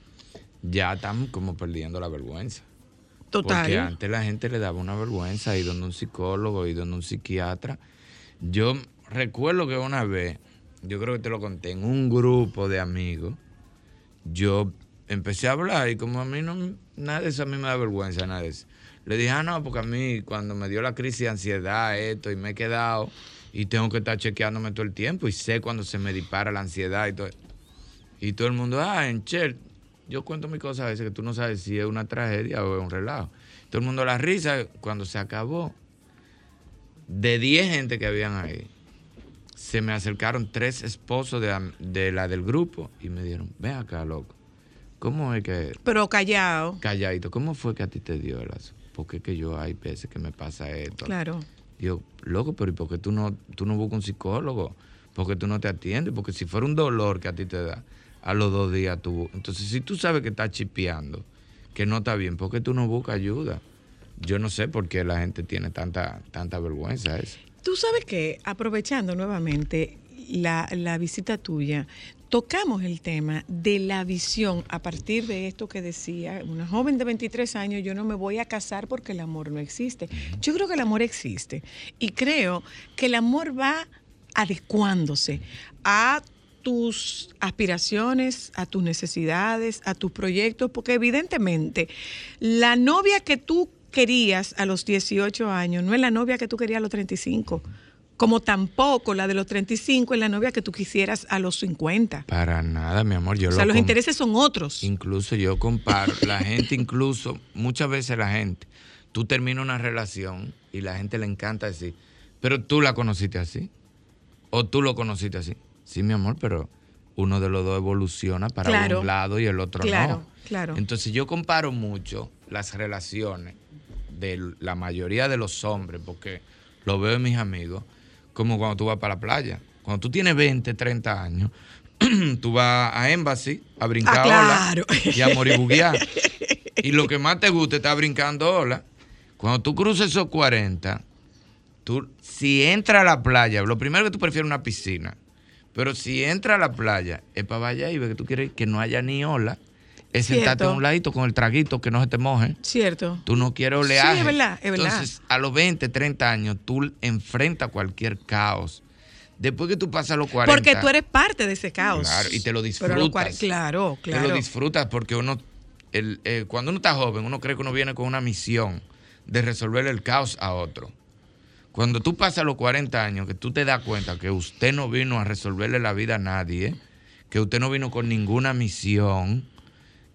ya estamos como perdiendo la vergüenza. Porque Total. antes la gente le daba una vergüenza ir donde un psicólogo, ir donde un psiquiatra. Yo recuerdo que una vez, yo creo que te lo conté, en un grupo de amigos, yo empecé a hablar y como a mí no, nada de eso a mí me da vergüenza, nada de eso. Le dije, ah, no, porque a mí cuando me dio la crisis de ansiedad, esto, y me he quedado y tengo que estar chequeándome todo el tiempo y sé cuando se me dispara la ansiedad y todo. Y todo el mundo, ah, en Chel, yo cuento mis cosas a veces que tú no sabes si es una tragedia o es un relajo. Todo el mundo la risa cuando se acabó. De 10 gente que habían ahí, se me acercaron tres esposos de, de la del grupo y me dieron, ven acá, loco. ¿Cómo es que, Pero callado, calladito, cómo fue que a ti te dio el aso? Porque es que yo hay veces que me pasa esto. claro. Digo, loco, pero ¿y por qué tú no, tú no buscas un psicólogo? ¿Por qué tú no te atiendes? Porque si fuera un dolor que a ti te da, a los dos días tú... Entonces, si tú sabes que estás chipeando, que no está bien, ¿por qué tú no buscas ayuda? Yo no sé por qué la gente tiene tanta, tanta vergüenza eso. Tú sabes que, aprovechando nuevamente la, la visita tuya, tocamos el tema de la visión a partir de esto que decía una joven de 23 años, yo no me voy a casar porque el amor no existe. Yo creo que el amor existe y creo que el amor va adecuándose a tus aspiraciones, a tus necesidades, a tus proyectos, porque evidentemente la novia que tú querías a los 18 años no es la novia que tú querías a los 35, como tampoco la de los 35 es la novia que tú quisieras a los 50. Para nada, mi amor. Yo O sea, lo los intereses son otros. Incluso yo comparo, la gente incluso, muchas veces la gente, tú terminas una relación y la gente le encanta decir, pero tú la conociste así, o tú lo conociste así. Sí, mi amor, pero uno de los dos evoluciona para Claro. un lado y el otro Claro, no. claro. Entonces yo comparo mucho las relaciones de la mayoría de los hombres, porque lo veo en mis amigos, como cuando tú vas para la playa. Cuando tú tienes 20, 30 años, tú vas a Embassy a brincar Ah, claro. y a moribuguear. y lo que más te gusta es estar brincando ola. Cuando tú cruzas esos 40, tú, si entras a la playa, lo primero que tú prefieres es una piscina. Pero si entras a la playa, es para allá y ve que tú quieres que no haya ni ola. Es sentarte a un ladito con el traguito que no se te moje. Cierto. Tú no quieres oleaje. Sí, es verdad, es verdad. Entonces, a los 20, 30 años, tú enfrentas cualquier caos Después que tú pasas los 40. Porque tú eres parte de ese caos. Claro, y te lo Pero disfrutas. claro, Te claro. lo disfrutas porque uno, el, eh, cuando uno está joven, uno cree que uno viene con una misión de resolver el caos a otro. Cuando tú pasas los 40 años, que tú te das cuenta que usted no vino a resolverle la vida a nadie, que usted no vino con ninguna misión,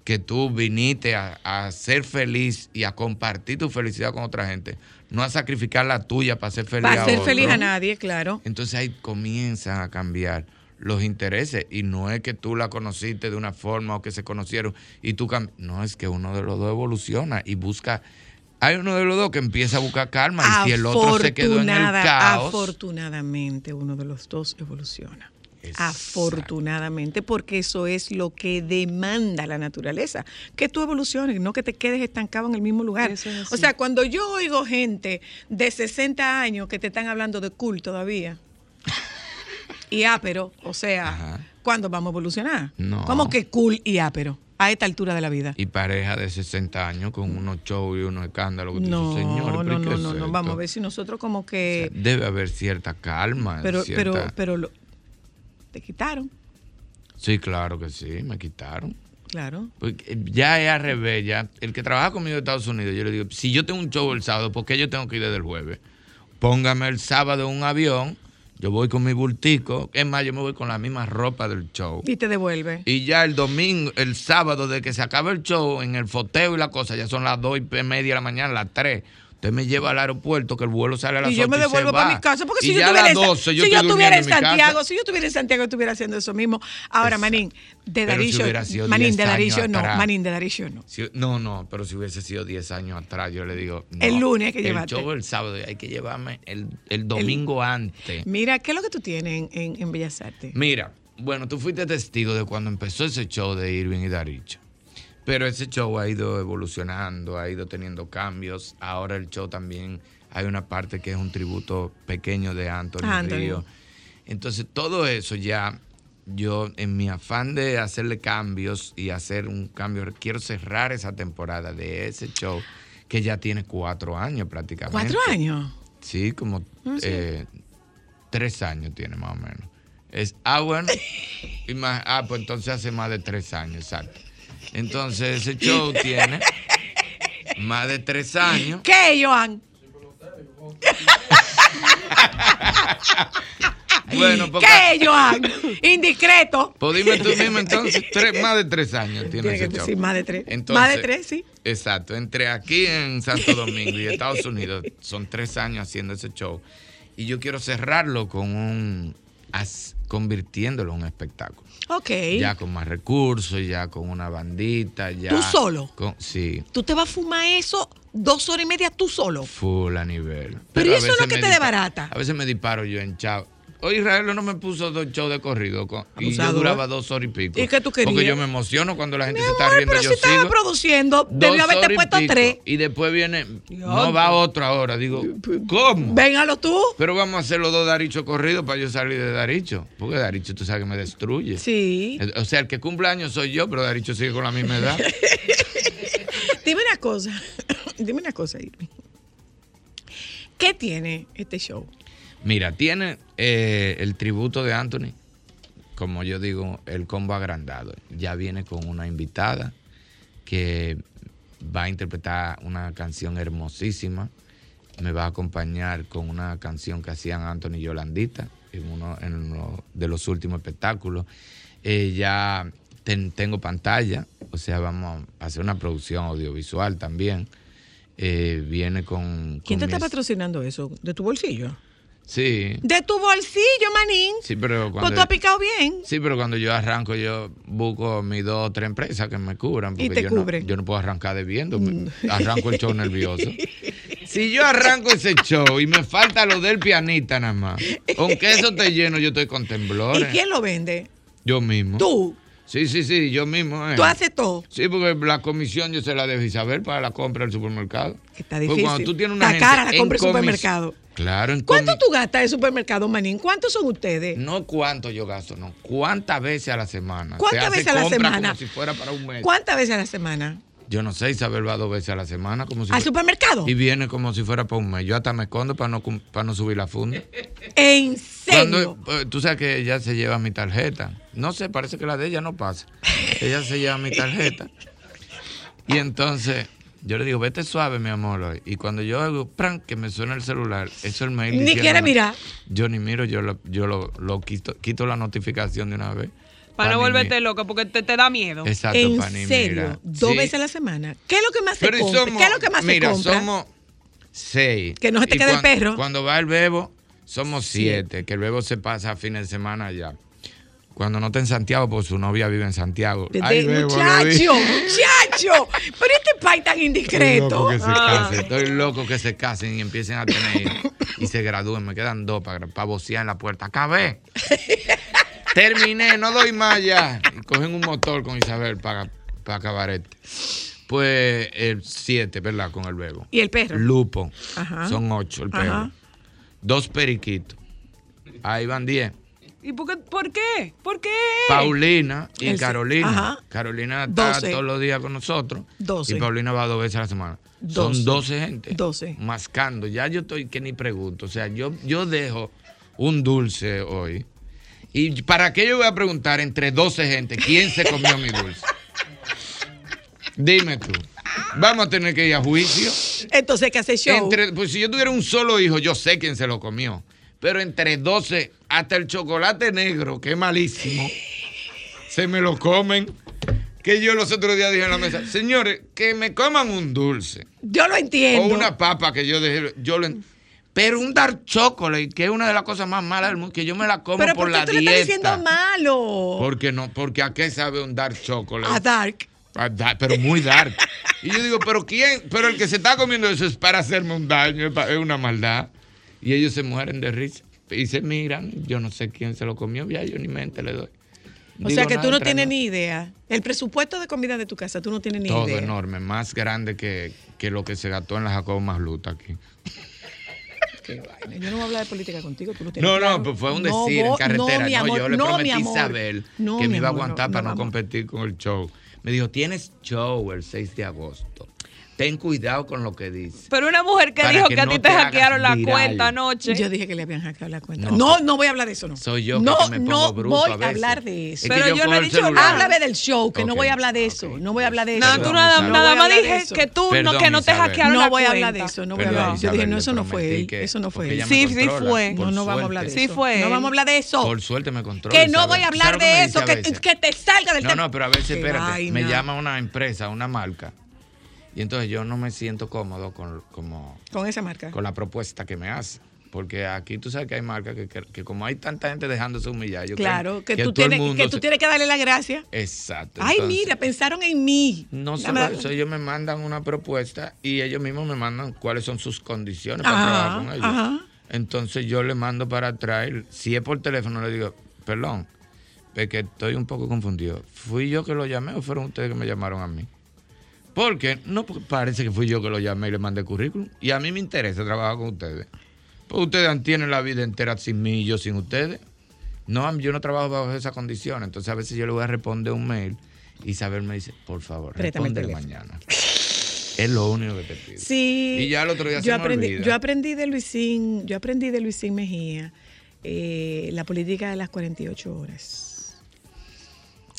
que tú viniste a, a ser feliz y a compartir tu felicidad con otra gente, no a sacrificar la tuya para ser feliz Para a ser otro. feliz a nadie, claro. Entonces ahí comienzan a cambiar los intereses y no es que tú la conociste de una forma o que se conocieron y tú cam- no es que uno de los dos evoluciona y busca hay uno de los dos que empieza a buscar calma y si el otro se quedó en el caos Afortunadamente, uno de los dos evoluciona. Afortunadamente, porque eso es lo que demanda la naturaleza, que tú evoluciones, no que te quedes estancado en el mismo lugar. Es. O sea, cuando yo oigo gente de 60 años que te están hablando de cool todavía, y ápero, o sea, Ajá. ¿cuándo vamos a evolucionar? No. ¿Cómo que cool y ápero? A esta altura de la vida. y pareja de 60 años con unos shows y unos escándalos que No, señor, no, pero ¿y no, es no, no. esto?" Vamos a ver si nosotros como O sea, que... debe haber cierta calma pero, pero, cierta- pero lo- te quitaron, sí claro que sí me quitaron claro. Porque ya es al revés, ya. El que trabaja conmigo de Estados Unidos, yo le digo, si yo tengo un show el sábado, ¿por qué yo tengo que ir desde el jueves? Póngame el sábado un avión, yo voy con mi bultico, es más, yo me voy con la misma ropa del show. Y te devuelve. Y ya el domingo, el sábado, de que se acaba el show, en el foteo y la cosa, ya son las dos y media de la mañana, las tres. Usted me lleva al aeropuerto, que el vuelo sale a las Y yo me devuelvo para va. mi casa, porque si yo ya a estuviera, las en, Sa- 12 si yo estuviera en. Santiago, si yo estuviera en Santiago, estuviera haciendo eso mismo. Ahora, Exacto. Manín, de si Darillo, sido Manín, 10 de Darillo no. Manín, de Darillo no. Si- no, no, pero si hubiese sido 10 años atrás, yo le digo. no, El lunes hay que el llevarte. show el sábado, hay que llevarme el, el domingo antes. Mira, ¿qué es lo que tú tienes en, en, en Bellas Artes? Mira, bueno, tú fuiste testigo de cuando empezó ese show de Irving y Daricho. Pero ese show ha ido evolucionando, ha ido teniendo cambios. Ahora el show también hay una parte que es un tributo pequeño de Anthony, Anthony. Río. Entonces, todo eso ya, yo en mi afán de hacerle cambios y hacer un cambio, quiero cerrar esa temporada de ese show que ya tiene cuatro años prácticamente. ¿Cuatro años? Sí, como Ah, eh, tres años tiene más o menos. Es, ah, bueno. y más- ah, pues entonces hace más de tres años, exacto. Entonces ese show tiene más de tres años. ¿Qué, Joan? Bueno, porque, ¿Qué, Joan? Indiscreto. pues dime tú mismo entonces, tres, más de tres años tiene, Tiene ese que show. decir más de tres. Entonces, más de tres, sí. Exacto, entre aquí en Santo Domingo y Estados Unidos son tres años haciendo ese show. Y yo quiero cerrarlo con un, as- convirtiéndolo en un espectáculo. Ok. Ya con más recursos, ya con una bandita, ya. ¿Tú solo? con- sí, Tú te vas a fumar eso dos horas y media tú solo. full a nivel. Pero ¿y a eso veces no que te desbarata? A veces me disparo yo en chao. Hoy Israel no me puso dos shows de corrido con- y yo duraba dos horas y pico. ¿Y qué tú querías? Porque yo me emociono cuando la gente Mi se está amor, riendo. pero yo si estaba sigo. produciendo, Dos debió haberte puesto pico. tres. Y después viene, no va otro ahora. Digo, ¿cómo? Véngalo tú. Pero vamos a hacer los dos Daricho corridos para yo salir de Daricho. Porque Daricho tú sabes que me destruye. Sí. O sea, el que cumple años soy yo, pero Daricho sigue con la misma edad. Dime una cosa. Dime una cosa, Irving. ¿Qué tiene este show? Mira, tiene eh, el tributo de Anthony, como yo digo, el combo agrandado. Ya viene con una invitada que va a interpretar una canción hermosísima. Me va a acompañar con una canción que hacían Anthony y Yolandita en uno en uno de los últimos espectáculos. Eh, ya ten- tengo pantalla, o sea, vamos a hacer una producción audiovisual también. Eh, viene con... ¿Quién te está patrocinando eso? ¿De tu bolsillo? Sí. De tu bolsillo, manín. Sí, pero Pues cuando, tú has picado bien. sí, pero cuando yo arranco, yo busco mis dos o tres empresas que me cubran. Y Porque te yo cubren. No, yo no puedo arrancar debiendo. me- Arranco el show nervioso. Si yo arranco ese show y me falta lo del pianista nada más, aunque eso esté lleno, yo estoy con ¿Y temblores. quién lo vende? Yo mismo. Tú. Sí, sí, sí, yo mismo. eh. Tú haces todo. Sí, porque la comisión yo se la dejo Isabel para la compra del supermercado. Está Porque difícil. cuando tú tienes una Está cara la compra de comis- supermercado. Claro, en ¿Cuánto tú gastas de supermercado, manín? ¿Cuántos son ustedes? No cuánto yo gasto, no. ¿Cuántas veces a la semana? ¿Cuántas veces a la semana? Como si fuera para un mes. ¿Cuántas veces a la semana? Yo no sé, Isabel va dos veces a la semana. Como si ¿Al fuera- supermercado? Y viene como si fuera para un mes. Yo hasta me escondo para no, para no subir la funda. ¿En serio? Cuando, eh, tú sabes que ella se lleva mi tarjeta. No sé, parece que la de ella no pasa. Ella se lleva mi tarjeta. Y entonces yo le digo, vete suave, mi amor, hoy. Y cuando yo hago, pran, que me suena el celular, eso es el mail. Ni quiere mirar. Yo ni miro, yo lo, yo lo, lo quito, quito la notificación de una vez. Para no volverte loca, porque te, te da miedo. Exacto, ¿En pa' ni serio? mirar. ¿Dos Sí. veces a la semana? ¿Qué es lo que más se Pero y compra? somos- ¿Qué es lo que más mira, se compra? somos seis. Que no se te Y quede el perro. Cuando va el bebo, somos siete. Que el bebo se pasa a fin de semana allá. Cuando no está en Santiago, pues su novia vive en Santiago. De- Ay, de- Bebo, lo muchacho, muchacho. Pero este país tan Estoy indiscreto. loco que se Ah. casen. Estoy loco que se casen y empiecen a tener hijos. y se gradúen. Me quedan dos para, para vocear en la puerta. Acabé. Terminé, no doy más ya. Y cogen un motor con Isabel para, para acabar este. Pues el siete, ¿verdad? Con el bebo. ¿Y el perro? Lupo. Ajá. Son ocho el Ajá. perro. Dos periquitos. Ahí van diez. ¿Y por qué? ¿Por qué? ¿Por qué? Paulina y El- Carolina. ajá. Carolina está todos los días con nosotros. Doce. Y Paulina va dos veces a la semana. Doce. Son 12 gente. Doce. Mascando. Ya yo estoy que ni pregunto. O sea, yo, yo dejo un dulce hoy. ¿Y para qué yo voy a preguntar entre 12 gente quién se comió mi dulce? Dime tú. Vamos a tener que ir a juicio. Entonces, ¿qué hace show? Entre, pues si yo tuviera un solo hijo, yo sé quién se lo comió. Pero entre 12, hasta el chocolate negro, que es malísimo, se me lo comen. Que yo los otros días dije en la mesa, señores, que me coman un dulce. Yo lo O entiendo. una papa que yo dejé, yo lo Pero un dark chocolate, que es una de las cosas más malas del mundo, que yo me la como Pero por ¿por qué la tú le estás diciendo dieta. malo? Porque no, porque a qué sabe un dark chocolate. A Dark. Ah, da- Pero muy dark. Y yo digo, pero quién, pero el que se está comiendo eso es para hacerme un daño, es una maldad. Y ellos se mueren de risa. Y se miran, yo no sé quién se lo comió, ya yo ni mente le doy. O Digo sea que tú no tienes ni idea. El presupuesto de comida de tu casa, tú no tienes ni Todo idea. enorme, más grande que, que lo que se gastó en la Jacobo Masluta aquí. Qué vaina. Yo no voy a hablar de política contigo, tú lo tienes No, claro. no, pues fue un No, decir en carretera. mi No, yo le no, prometí a. Isabel que me iba a aguantar no, para no competir con el show. Me dijo, tienes show el 6 de agosto. Ten cuidado con lo que dices. Pero una mujer que dijo que que, a no ti te hackearon la viral. cuenta anoche. Yo dije que le habían hackeado la cuenta. No, No, no, voy a hablar de eso, no. Soy yo que no, me pongo no bruto voy a veces. hablar de eso. Es que Pero yo no cojo he dicho celular. nada. Háblame del show, que no voy a hablar de eso. No voy a hablar de no, eso. tú nada, nada No voy a más de dije eso. que tú, no, que no te hackearon No la voy a hablar de eso, no voy a hablar. Yo dije, no, eso no fue él. que- Eso no fue él. Sí, sí fue. No, no vamos a hablar de suerte. Sí eso. fue No vamos a hablar de eso. Por suerte me controla. Que no voy a hablar ¿Sabes lo que de eso, que, que te salga del No, tema. no, pero a veces, espérate, me llama una empresa, una marca, y entonces yo no me siento cómodo con, como, Con esa marca. con la propuesta que me hace. Porque aquí tú sabes que hay marcas que, que- que como hay tanta gente dejándose humillar, yo creo Claro, que, tú tienes, que tú se- tienes que darle la gracia. Exacto. Ay, entonces, mira, pensaron en mí. No La solo verdad- eso, ellos me mandan una propuesta y ellos mismos me mandan cuáles son sus condiciones para Ajá, trabajar con ellos. ajá. Entonces yo le mando para atrás, si es por teléfono le digo, perdón, es que estoy un poco confundido. ¿Fui yo que lo llamé o fueron ustedes que me llamaron a mí? Porque no porque parece que fui yo que lo llamé y le mandé currículum. Y a mí me interesa trabajar con ustedes. Pues ustedes tienen la vida entera sin mí y yo sin ustedes. No, yo no trabajo bajo esas condiciones. Entonces a veces yo le voy a responder un mail y Isabel me dice, por favor, responde mañana. es lo único que te pido. Sí. Y ya el otro día yo se me aprendí, olvida. Yo aprendí de Luisín, yo aprendí de Luisín Mejía eh, la política de las 48 horas.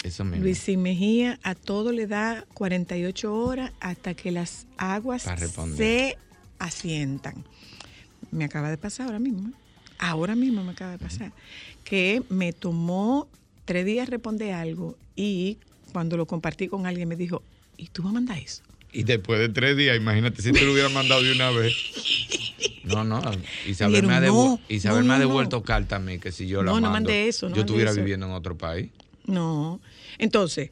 Eso mismo. Luisín Mejía a todo le da 48 horas hasta que las aguas se asientan. Me acaba de pasar ahora mismo. ¿eh? Ahora mismo me acaba de pasar. Que me tomó tres días responder algo y cuando lo compartí con alguien me dijo, ¿y tú vas a mandar eso? Y después de tres días, imagínate si te lo hubiera mandado de una vez. No, no. Isabel, me ha, devu- no, Isabel no, me ha no, devuelto carta a mí que si yo la No, no mando, eso, no yo estuviera eso. viviendo en otro país. No. Entonces,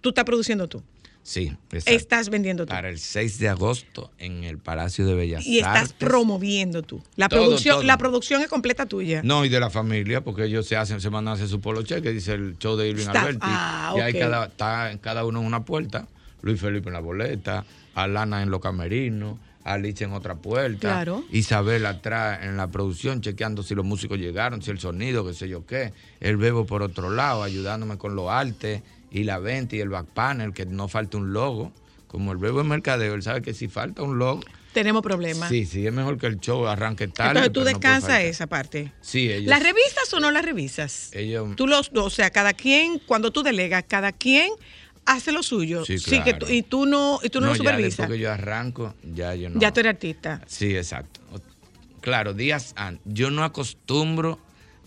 tú estás produciendo tú. Sí, exacto. Estás vendiendo tú. Para el 6 de agosto en el Palacio de Bellas Y estás Artes. promoviendo tú. La Todo, producción, todo. la producción es completa tuya. No, y de la familia, porque ellos se hacen, se mandan a hacer su polo que dice el show de Irving Está- Alberti. ah, Y ahí ok. cada, está en cada uno en una puerta. Luis Felipe en la boleta, Alana en los camerinos, Alicia en otra puerta. Claro. Isabel atrás en la producción, chequeando si los músicos llegaron, si el sonido, qué sé yo qué. El Bebo por otro lado, ayudándome con los artes y la venta y el back panel, que no falte un logo como el bebo es mercadeo, él sabe que si falta un logo, Tenemos problemas. sí, sí, es mejor que el show arranque tarde. Entonces tú no descansas esa parte. Sí, ellos. ¿Las revisas o no las revisas? ellos Tú los, o sea, cada quien, cuando tú delegas, cada quien hace lo suyo. Sí, que claro. tú- y tú no, y tú no, lo ya supervisas. después que yo arranco, ya yo no. Ya tú eres artista. Sí, exacto. Claro, días antes. Yo no acostumbro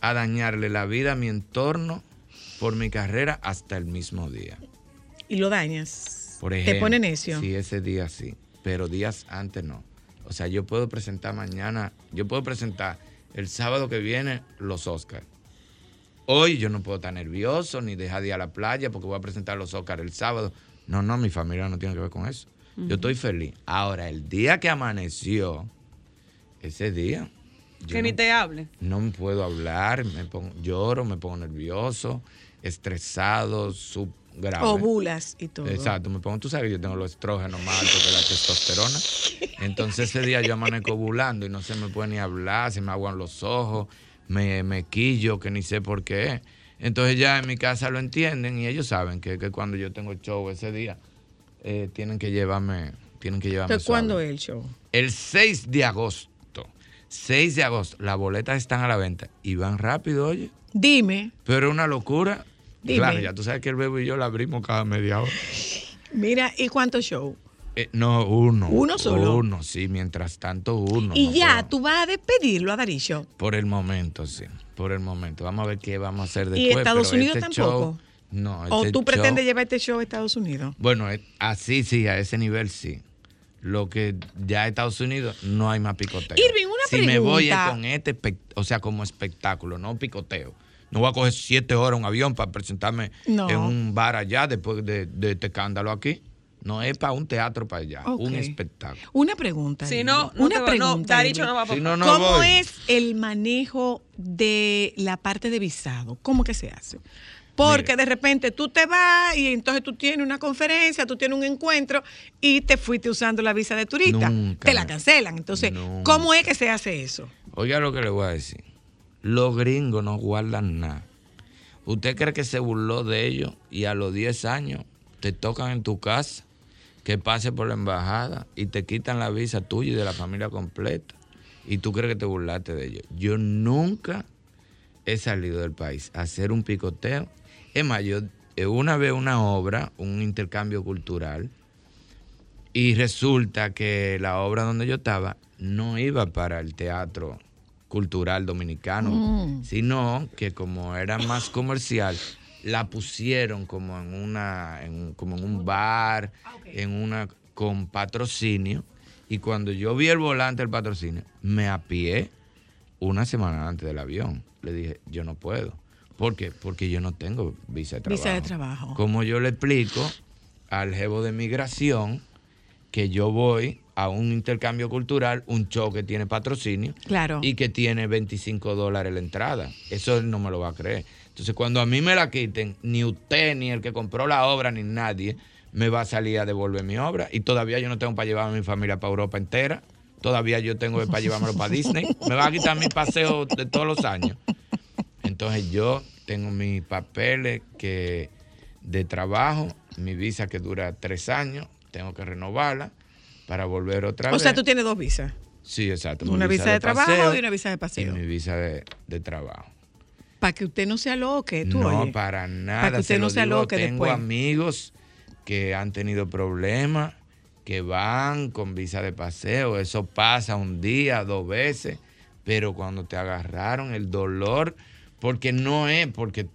a dañarle la vida a mi entorno por mi carrera hasta el mismo día. Y lo dañas. Por ejemplo, Te pone necio. Sí, ese día sí, pero días antes no. O sea, yo puedo presentar mañana, yo puedo presentar el sábado que viene los Oscars. Hoy yo no puedo estar nervioso ni dejar de ir a la playa porque voy a presentar los Oscars el sábado. No, no, mi familia no tiene que ver con eso. Yo estoy feliz. Ahora, el día que amaneció, ese día, Que ni no- te hable. no me puedo hablar, me pongo, lloro, me pongo nervioso, estresado, sub grave. Ovulas y todo. Exacto, me pongo, tú sabes que yo tengo los estrógenos más altos que la testosterona. Entonces ese día yo amanezco ovulando y no se me puede ni hablar, se me aguan los ojos, me, me quillo, que ni sé por qué. Entonces ya en mi casa lo entienden y ellos saben que, que cuando yo tengo show ese día, eh, tienen que llevarme, tienen que llevarme Entonces, ¿cuándo es el show? El 6 de agosto. 6 de agosto. Las boletas están a la venta y van rápido, oye. Dime, Pero es una locura. Dime. Claro, ya tú sabes que el bebo y yo la abrimos cada media hora. mira, ¿y cuántos shows? Eh, no, uno. ¿Uno solo? Uno, sí, mientras tanto uno. y no ya, puedo. tú vas a despedirlo a Darillo. Por el momento, sí. Por el momento. Vamos a ver qué vamos a hacer ¿Y después. Estados pero Unidos este tampoco? show- no, ¿O este tú show- pretendes llevar este show a Estados Unidos? Bueno, eh, así sí, a ese nivel sí. Lo que ya Estados Unidos no hay más picoteo. Irving, una si me voy es pregunta. con este, o sea, como espectáculo, no picoteo. No voy a coger siete horas un avión para presentarme No. en un bar allá después de, de este escándalo aquí. No es para un teatro para allá, un espectáculo. Una pregunta. Si no, no una te va- no, pregunta. Irving. no va Si no, no ¿Cómo voy. es el manejo de la parte de visado? ¿Cómo que se hace? Porque de repente tú te vas y entonces tú tienes una conferencia, tú tienes un encuentro y te fuiste usando la visa de turista. Nunca. Te la cancelan. Entonces, Nunca. ¿cómo es que se hace eso? Oiga lo que le voy a decir. Los gringos no guardan nada. ¿Usted cree que se burló de ellos y a los 10 años te tocan en tu casa, que pase por la embajada y te quitan la visa tuya y de la familia completa? Y tú crees que te burlaste de ellos. Yo nunca he salido del país a hacer un picoteo. Es más, yo eh, una vez una obra, un intercambio cultural, y resulta que la obra donde yo estaba no iba para el teatro cultural dominicano, Mm. sino que como era más comercial, la pusieron como en una, en- como en un bar, en una con patrocinio. Y cuando yo vi el volante del patrocinio, me apié una semana antes del avión. Le dije, yo no puedo. ¿Por qué? Porque yo no tengo visa de trabajo. Visa de trabajo. Como yo le explico al jefe de migración que yo voy a un intercambio cultural, un show que tiene patrocinio Claro. y que tiene 25 dólares la entrada. Eso él no me lo va a creer. Entonces, cuando a mí me la quiten, ni usted, ni el que compró la obra, ni nadie me va a salir a devolver mi obra. Y todavía yo no tengo para llevar a mi familia para Europa entera. Todavía yo tengo para llevármelo para Disney. Me va a quitar mi paseo de todos los años. Entonces yo tengo mis papeles que de trabajo, mi visa que dura tres años, tengo que renovarla para volver otra O vez. sea, tú tienes dos visas. Sí, exacto. Una visa de trabajo y una visa de paseo. Y mi visa de, de trabajo. Para que usted no se aloque, tú no, oye. para nada. Para que usted se no se digo, aloque Tengo después. amigos que han tenido problemas, que van con visa de paseo. Eso pasa un día, dos veces. Pero cuando te agarraron el dolor, porque no es porque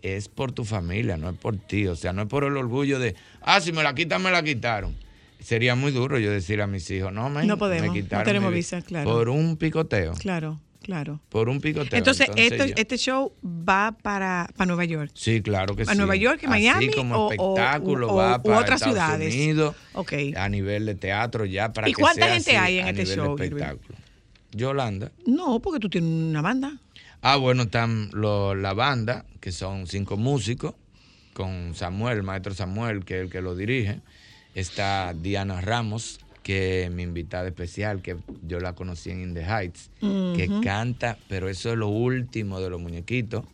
es por tu familia, no es por ti. O sea, no es por el orgullo de, ah, si me la quitan, me la quitaron. Sería muy duro yo decir a mis hijos, no, man, No podemos, me no quitaron tenemos mi vi-". visa, claro. Por un picoteo. Claro, claro. Por un picoteo. Entonces, este, yo- este show va para, para Nueva York. Sí, claro que ¿A sí. Nueva York y Miami Así como o- espectáculo o- va u para otras Estados ciudades? Unidos, a nivel de teatro ya para ¿Y que cuánta sea gente así, hay en a este show, espectáculo. Yolanda. No, porque tú tienes una banda. Ah, bueno, están lo- la banda, que son cinco músicos, con Samuel, el maestro Samuel, que es el que lo dirige. Está Diana Ramos que mi invitada especial, que yo la conocí en In the Heights, que canta, pero eso es lo último de los muñequitos.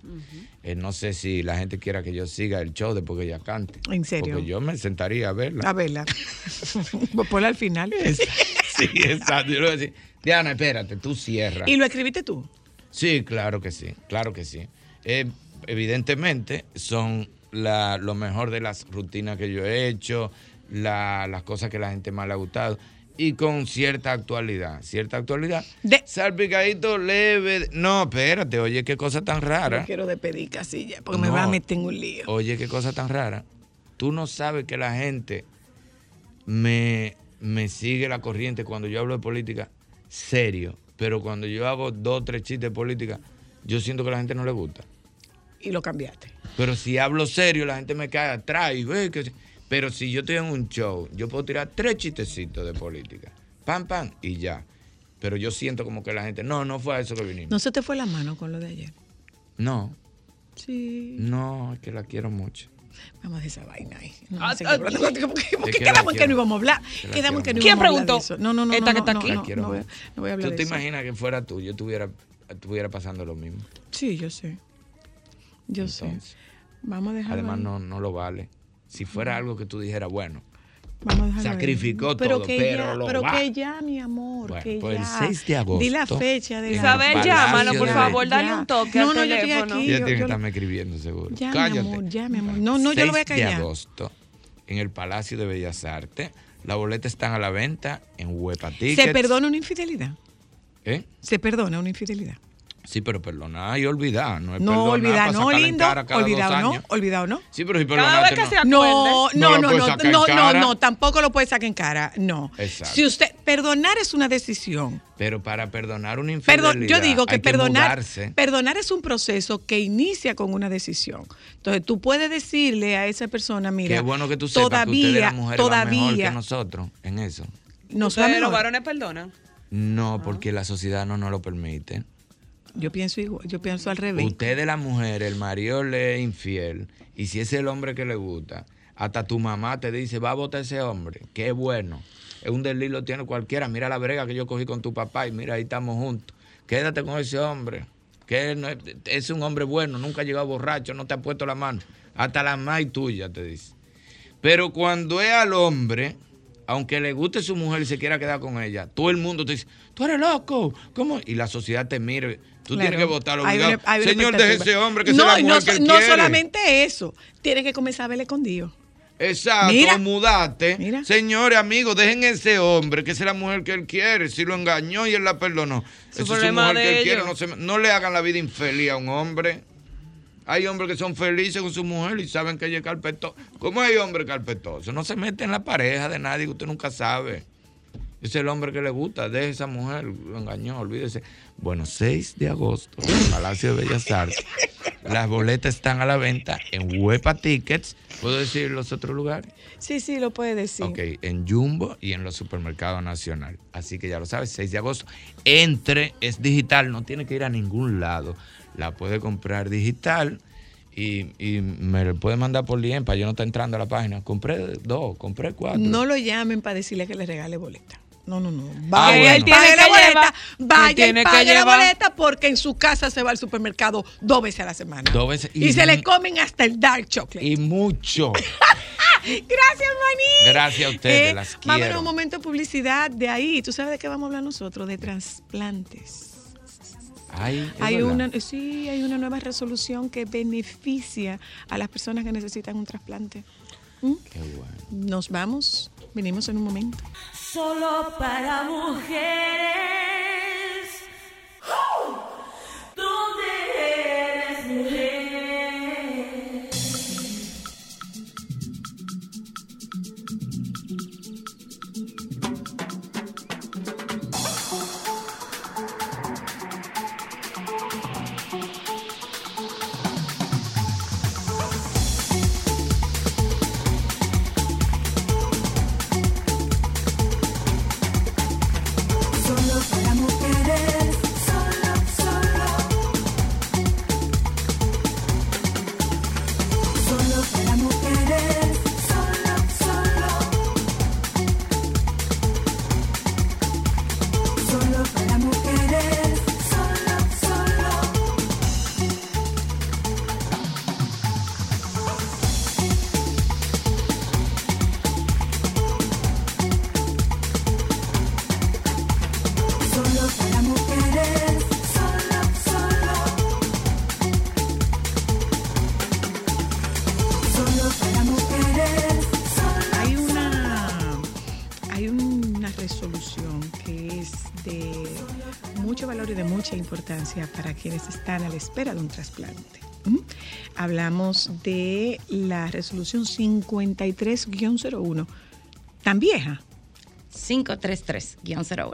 Eh, no sé si la gente quiera que yo siga el show después que ella cante. ¿En serio? Porque yo me sentaría a verla. A verla. Ponla al final. Sí, exacto. Yo le voy a decir, Diana, espérate, tú cierras. ¿Y lo escribiste tú? Sí, claro que sí, claro que sí. Eh, evidentemente son la- lo mejor de las rutinas que yo he hecho, la- las cosas que la gente más le ha gustado y con cierta actualidad, cierta actualidad. De- Salpicadito leve. No, espérate, oye, qué cosa tan rara. No quiero despedir casilla porque me va a meter en un lío. Oye, qué cosa tan rara. Tú no sabes que la gente me, me sigue la corriente cuando yo hablo de política serio, pero cuando yo hago dos tres chistes de política, yo siento que a la gente no le gusta. Y lo cambiaste. Pero si hablo serio, la gente me cae atrás y ve que... Pero si yo estoy en un show, yo puedo tirar tres chistecitos de política. Pam, pam, y ya. Pero yo siento como que la gente, no, no fue a eso que vinimos. ¿No se te fue la mano con lo de ayer? No, Sí. no, es que la quiero mucho. Vamos de esa vaina ahí. No, Ah, sé ah, qué- porque, porque quedamos en que no íbamos a hablar. Que la Quedamos en que no. No, no, no. Esta no, que está no, aquí. no, La quiero no voy, no voy a hablar ¿Tú de te eso. imaginas que fuera tú, yo estuviera, estuviera pasando lo mismo? Sí, yo sé. Yo sé. Vamos a dejarlo Además, ahí. no, no lo vale. Si fuera algo que tú dijeras, bueno, Vamos sacrificó pero todo, que pero ya, lo pero va. que ya, mi amor, Bueno, que pues el ya. 6 de agosto, Di la fecha de el Isabel, llámalo, por favor, dale Ya. un toque No, al no, yo estoy teléfono. aquí. ella yo- tiene que yo- estarme escribiendo, seguro. Ya, mi amor, ya, mi amor. No, no, yo lo voy a 6 de callar. agosto, en el Palacio de Bellas Artes. Las boletas están a la venta en Huepa ¿Se perdona una infidelidad? ¿Eh? Se perdona una infidelidad. Sí, pero perdonar y olvidar. No es No, perdonar olvidar, para no, lindo. Olvidado, no. Olvidado, no. Sí, pero si Cada perdonaste, vez que no. se acuerde. No, No no, no, no, no, no, no, tampoco lo puede sacar en cara, no. Exacto. Si usted, perdonar es una decisión. Pero para perdonar una infidelidad Perdón, yo digo que hay perdonar, mudarse. perdonar es un proceso que inicia con una decisión. Entonces tú puedes decirle a esa persona, mira, Qué bueno que tú sepas que ustedes todavía, van mejor que todavía nosotros en eso. Ustedes los varones perdonan. No, porque la sociedad no nos lo permite. Yo pienso igual, yo pienso al revés. Ustedes las mujeres, el marido le es infiel y si es el hombre que le gusta, hasta tu mamá te dice, va a votar ese hombre, qué bueno. Es un delito lo tiene cualquiera. Mira la brega que yo cogí con tu papá y mira, ahí estamos juntos. Quédate con ese hombre. Que no es, es un hombre bueno, nunca ha llegado borracho, no te ha puesto la mano. Hasta la más tuya te dice. Pero cuando es al hombre, aunque le guste su mujer y se quiera quedar con ella, todo el mundo te dice, tú eres loco, ¿cómo? Y la sociedad te mira, tú Claro. tienes que votarlo Hay obligado. una- hay una Señor, deje ese hombre que no, sea la mujer no, que él no quiere. solamente eso, tiene que comenzar a verle con Dios. Exacto, Mira. mudate. Mira. Señores, amigos, dejen ese hombre, que es la mujer que él quiere. Si lo engañó y él la perdonó. Su Esa es problema mujer que él quiere. No, se- no le hagan la vida infeliz a un hombre. Hay hombres que son felices con su mujer y saben que ella es carpetosa. ¿Cómo hay hombres carpetosos? No se mete en la pareja de nadie que usted nunca sabe. Es el hombre que le gusta, deje esa mujer, lo engañó, olvídese. Bueno, 6 de agosto, Palacio de Bellas Artes. Las boletas están a la venta en Huepa Tickets. ¿Puedo decir los otros lugares? Sí, sí, lo puede decir. Ok, en Jumbo y en los supermercados nacional. Así que ya lo sabes, 6 de agosto. Entre, es digital, no tiene que ir a ningún lado. La puede comprar digital y, y me lo puede mandar por lien para yo no estar entrando a la página. Compré dos, compré cuatro. No lo llamen para decirle que le regale boleta. No, no, no. Ah, Vaya bueno. y pague Tiene la boleta. Vaya tiene que pague la boleta porque en su casa se va al supermercado dos veces a la semana. Dos veces. Y, Y se le comen hasta el dark chocolate. Y mucho. Gracias, Maní. Gracias a ustedes, las quiero. a un momento de publicidad de ahí. ¿Tú sabes de qué vamos a hablar nosotros? De trasplantes. Ay, Hay una, sí, hay una nueva resolución que beneficia a las personas que necesitan un trasplante. Qué bueno. Nos vamos, venimos en un momento. Solo para mujeres. ¿Dónde importancia para quienes están a la espera de un trasplante. ¿Mm? Hablamos de la resolución 53-01, tan vieja, 533-01.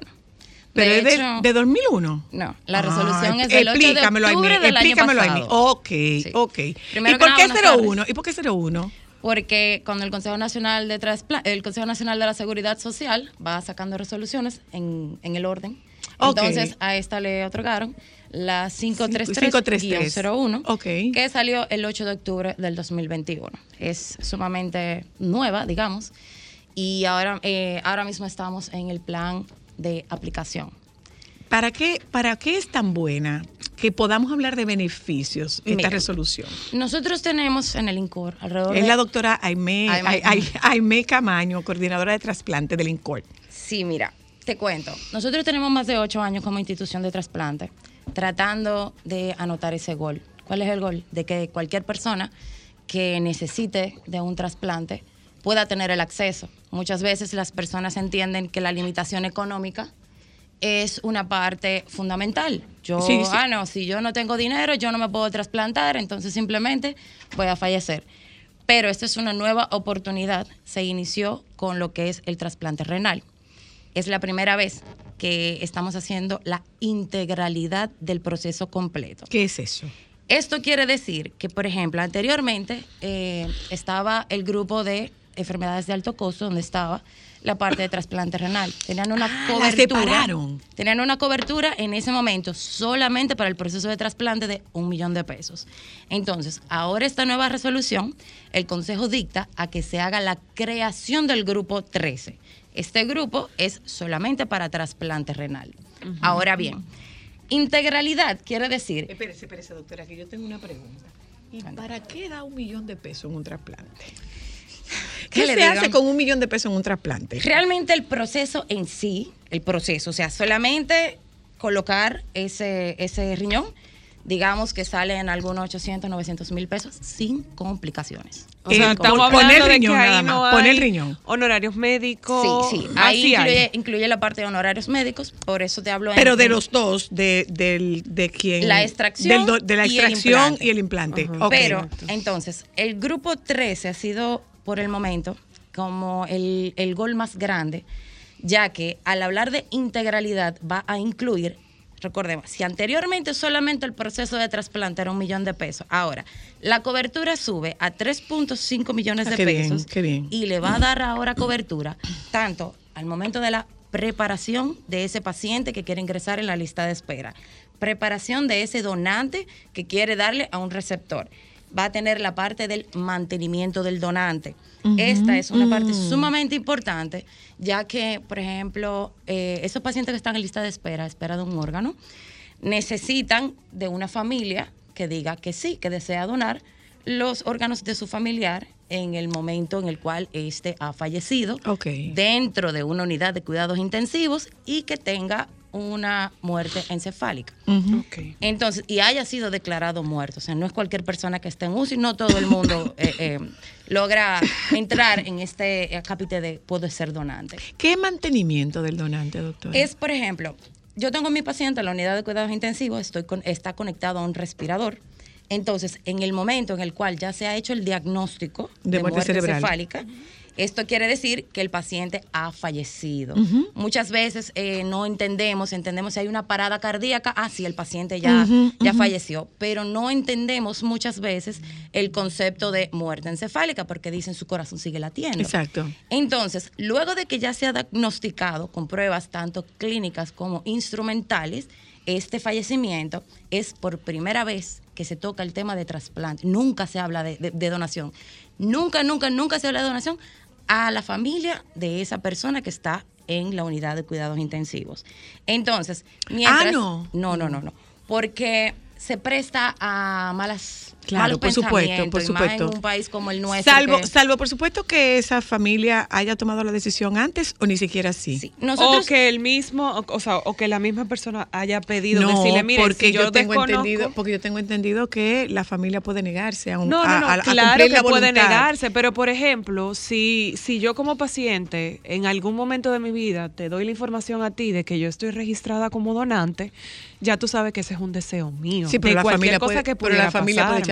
pero De es de, de 2001. No, la Ah, resolución es del 8 de explícamelo a mí, octubre del año explícamelo a mí. pasado. Ok, Sí. ok. Primero ¿Y por qué buenas tardes. 01? ¿Y por qué 01? Porque cuando el Consejo Nacional de Traspla- el Consejo Nacional de la Seguridad Social va sacando resoluciones en, en el orden. Entonces a esta le otorgaron la 533. 533-01, Ok. que salió el 8 de octubre del 2021. Es sumamente nueva, digamos, y ahora, eh, ahora mismo estamos en el plan de aplicación. ¿Para qué, ¿Para qué es tan buena que podamos hablar de beneficios esta Mira. resolución? Nosotros tenemos en el INCOR alrededor Es de la doctora Aime, Aimé. Ai- Ai- Aimé Camaño, coordinadora de trasplante del INCOR. Sí, mira, te cuento. Nosotros tenemos más de ocho años como institución de trasplante tratando de anotar ese gol. ¿Cuál es el gol? De que cualquier persona que necesite de un trasplante pueda tener el acceso. Muchas veces las personas entienden que la limitación económica es una parte fundamental. Yo, Sí, sí. ah, no, si yo no tengo dinero, yo no me puedo trasplantar, entonces simplemente voy a fallecer. Pero esta es una nueva oportunidad. Se inició con lo que es el trasplante renal. Es la primera vez que estamos haciendo la integralidad del proceso completo. ¿Qué es eso? Esto quiere decir que, por ejemplo, anteriormente eh, estaba el grupo de enfermedades de alto costo, donde estaba la parte de trasplante renal. Tenían una Ah, la cobertura. separaron. Tenían una cobertura en ese momento solamente para el proceso de trasplante de un millón de pesos. Entonces, ahora esta nueva resolución, el Consejo dicta a que se haga la creación del grupo 13. Este grupo es solamente para trasplante renal. Ahora bien, integralidad quiere decir Espérese, espérese, doctora, que yo tengo una pregunta. ¿Y para qué da un millón de pesos en un trasplante? ¿Qué ¿Qué se digan? hace con un millón de pesos en un trasplante? Realmente el proceso en sí, el proceso, o sea, solamente colocar ese, ese riñón, digamos que sale en algunos 800, 900 mil pesos sin complicaciones. O sea, Eh, estamos hablando poner de riñón que ahí no hay riñón. honorarios médicos. Sí, sí, Ah, ahí hay. incluye, incluye la parte de honorarios médicos, por eso te hablo en- Pero de los dos, de, del, de quién. La extracción del do- de la y el extracción implante. y el implante. Ok. Pero, entonces, el grupo 13 ha sido, por el momento, como el, el gol más grande, ya que al hablar de integralidad va a incluir, recordemos, si anteriormente solamente el proceso de trasplante era un millón de pesos, ahora la cobertura sube a 3.5 millones Ah, de qué bien, pesos qué bien. y le va a dar ahora cobertura tanto al momento de la preparación de ese paciente que quiere ingresar en la lista de espera, preparación de ese donante que quiere darle a un receptor. Va a tener la parte del mantenimiento del donante. Esta es una parte sumamente importante, ya que, por ejemplo, eh, esos pacientes que están en lista de espera, espera de un órgano, necesitan de una familia que diga que sí, que desea donar los órganos de su familiar en el momento en el cual éste ha fallecido Ok. dentro de una unidad de cuidados intensivos y que tenga una muerte encefálica. Entonces, y haya sido declarado muerto. O sea, no es cualquier persona que esté en UCI, no todo el mundo eh, eh, logra entrar en este capítulo de puedo ser donante. ¿Qué mantenimiento del donante, doctor? Es, por ejemplo, yo tengo a mi paciente en la unidad de cuidados intensivos, estoy con, está conectado a un respirador. Entonces, en el momento en el cual ya se ha hecho el diagnóstico De de, muerte muerte, cerebral. encefálica, esto quiere decir que el paciente ha fallecido. Muchas veces eh, no entendemos, entendemos si hay una parada cardíaca, ah, sí, el paciente ya, ya falleció, pero no entendemos muchas veces el concepto de muerte encefálica porque dicen su corazón sigue latiendo. Exacto. Entonces, luego de que ya se ha diagnosticado con pruebas tanto clínicas como instrumentales, este fallecimiento es por primera vez que se toca el tema de trasplante. Nunca se habla de, de- de donación. Nunca, nunca, nunca se habla de donación a la familia de esa persona que está en la unidad de cuidados intensivos. Entonces, mientras... Ah, no. No, no, no, no. Porque se presta a malas Claro, por supuesto, por en supuesto. un país como el nuestro. Salvo, que- salvo, por supuesto, que esa familia haya tomado la decisión antes o ni siquiera así. Sí, nosotros o que el mismo, o, o sea, o que la misma persona haya pedido No, decirle, mire, porque si yo, yo, tengo desconozco- entendido, porque yo tengo entendido que la familia puede negarse a un No, no, a- no, a- a claro cumplir que la puede negarse, pero por ejemplo, si, si yo como paciente en algún momento de mi vida te doy la información a ti de que yo estoy registrada como donante, ya tú sabes que ese es un deseo mío. Sí, pero de la cualquier familia cosa puede, que pero la puede.